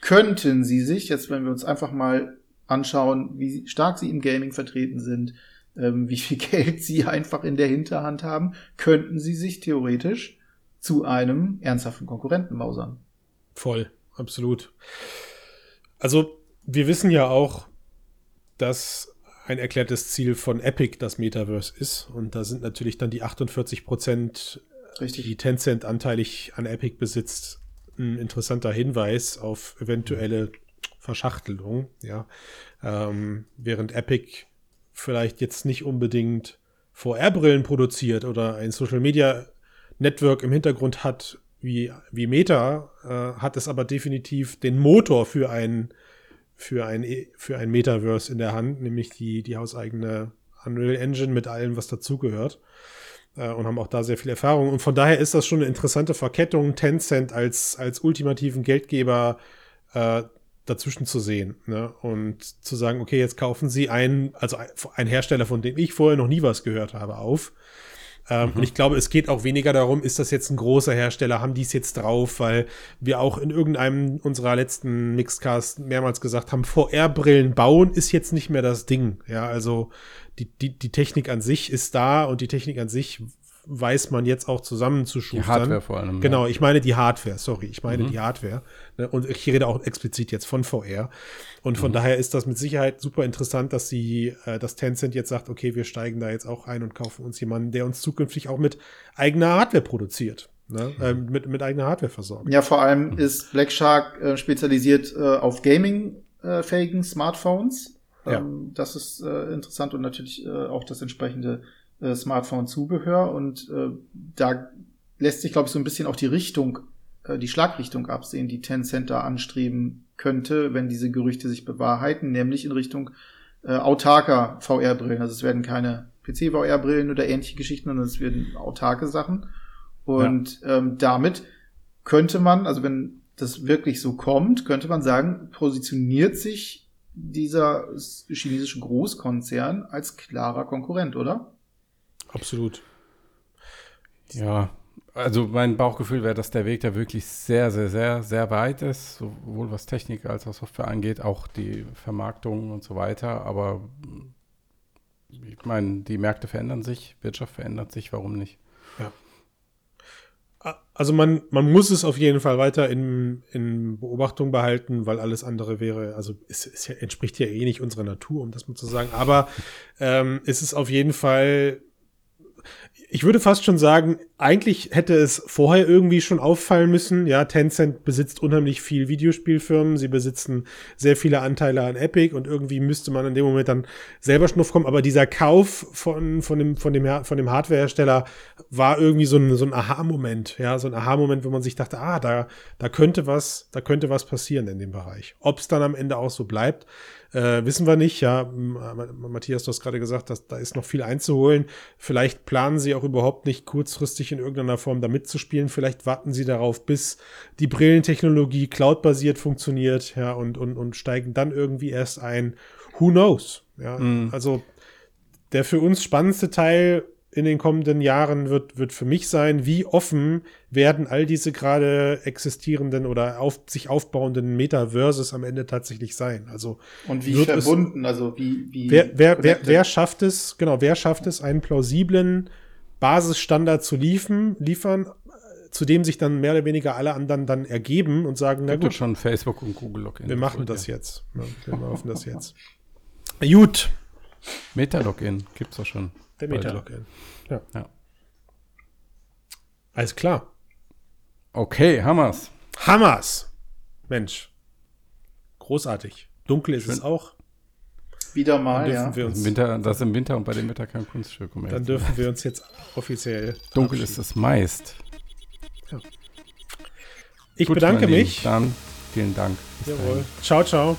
könnten sie sich, jetzt wenn wir uns einfach mal anschauen, wie stark sie im Gaming vertreten sind, ähm, wie viel [laughs] Geld sie einfach in der Hinterhand haben, könnten sie sich theoretisch zu einem ernsthaften Konkurrenten mausern. Voll. absolut. Also, wir wissen ja auch, dass ein erklärtes Ziel von Epic das Metaverse ist. Und da sind natürlich dann die 48 Prozent, die Tencent anteilig an Epic besitzt, ein interessanter Hinweis auf eventuelle Verschachtelung. Ja, ähm, während Epic vielleicht jetzt nicht unbedingt VR-Brillen produziert oder ein Social Media Network im Hintergrund hat, wie, wie Meta, äh, hat es aber definitiv den Motor für ein, für ein, für ein Metaverse in der Hand, nämlich die, die hauseigene Unreal Engine mit allem, was dazugehört. Äh, und haben auch da sehr viel Erfahrung. Und von daher ist das schon eine interessante Verkettung, Tencent als, als ultimativen Geldgeber äh, dazwischen zu sehen. Ne? Und zu sagen, okay, jetzt kaufen sie einen, also ein Hersteller, von dem ich vorher noch nie was gehört habe, auf. Ähm, mhm. Und ich glaube, es geht auch weniger darum, ist das jetzt ein großer Hersteller, haben die es jetzt drauf, weil wir auch in irgendeinem unserer letzten Mixcast mehrmals gesagt haben, VR-Brillen bauen ist jetzt nicht mehr das Ding. Ja, also die, die, die Technik an sich ist da und die Technik an sich weiß man jetzt auch zusammenzuschustern. Die Hardware vor allem. Genau, ich meine die Hardware, sorry, ich meine mhm. die Hardware. Ne? Und ich rede auch explizit jetzt von VR. Und von mhm. daher ist das mit Sicherheit super interessant, dass sie, äh, dass Tencent jetzt sagt, okay, wir steigen da jetzt auch ein und kaufen uns jemanden, der uns zukünftig auch mit eigener Hardware produziert. Ne? Mhm. Äh, mit, mit eigener Hardware versorgt. Ja, vor allem mhm. ist Black Shark äh, spezialisiert äh, auf Gaming-fähigen Smartphones. Ja. Ähm, das ist äh, interessant und natürlich äh, auch das entsprechende äh, Smartphone-Zubehör und äh, da lässt sich, glaube ich, so ein bisschen auch die Richtung, äh, die Schlagrichtung absehen, die Tencent da anstreben könnte, wenn diese Gerüchte sich bewahrheiten, nämlich in Richtung äh, autarker VR-Brillen. Also es werden keine PC-VR-Brillen oder ähnliche Geschichten, sondern es werden autarke Sachen. Und ja. ähm, damit könnte man, also wenn das wirklich so kommt, könnte man sagen, positioniert sich dieser chinesische Großkonzern als klarer Konkurrent, oder? Absolut. Ja, also mein Bauchgefühl wäre, dass der Weg da wirklich sehr, sehr, sehr, sehr weit ist, sowohl was Technik als auch Software angeht, auch die Vermarktung und so weiter. Aber ich meine, die Märkte verändern sich, Wirtschaft verändert sich, warum nicht? Ja. Also man, man muss es auf jeden Fall weiter in, in Beobachtung behalten, weil alles andere wäre, also es, es entspricht ja eh nicht unserer Natur, um das mal zu sagen. Aber ähm, es ist auf jeden Fall ich würde fast schon sagen, eigentlich hätte es vorher irgendwie schon auffallen müssen. Ja, Tencent besitzt unheimlich viel Videospielfirmen, sie besitzen sehr viele Anteile an Epic und irgendwie müsste man in dem Moment dann selber Schnuff kommen. Aber dieser Kauf von, von dem, von dem, von dem Hardwarehersteller war irgendwie so ein, so ein Aha-Moment. Ja, so ein Aha-Moment, wo man sich dachte, ah, da, da könnte was, da könnte was passieren in dem Bereich. Ob es dann am Ende auch so bleibt, äh, wissen wir nicht, ja. Matthias, du hast gerade gesagt, dass da ist noch viel einzuholen. Vielleicht planen sie auch überhaupt nicht kurzfristig in irgendeiner Form da mitzuspielen. Vielleicht warten sie darauf, bis die Brillentechnologie cloudbasiert funktioniert, ja, und, und, und steigen dann irgendwie erst ein. Who knows? Ja, mm. also der für uns spannendste Teil in den kommenden Jahren wird, wird für mich sein, wie offen werden all diese gerade existierenden oder auf, sich aufbauenden Metaverses am Ende tatsächlich sein. Also und wie verbunden, es, also wie, wie wer, wer, wer, wer schafft es, genau, wer schafft es, einen plausiblen Basisstandard zu liefern, liefern, zu dem sich dann mehr oder weniger alle anderen dann ergeben und sagen, na gut, schon Facebook und Google Login. Wir machen das ja. jetzt. Ja, wir machen das jetzt. Gut. Meta-Login gibt's doch schon. Der Meta-Login. Ja. ja. Alles klar. Okay, Hammers. Hammers. Mensch. Großartig. Dunkel ist Schön. es auch. Wieder mal, ja. Wir uns, Im Winter, das im Winter und bei dem Wetter kein Kunststück. Um dann dürfen wir uns jetzt offiziell. Dunkel ist es meist. Ja. Ich Gut, bedanke mich. Dann vielen Dank. Jawohl. Ciao, ciao.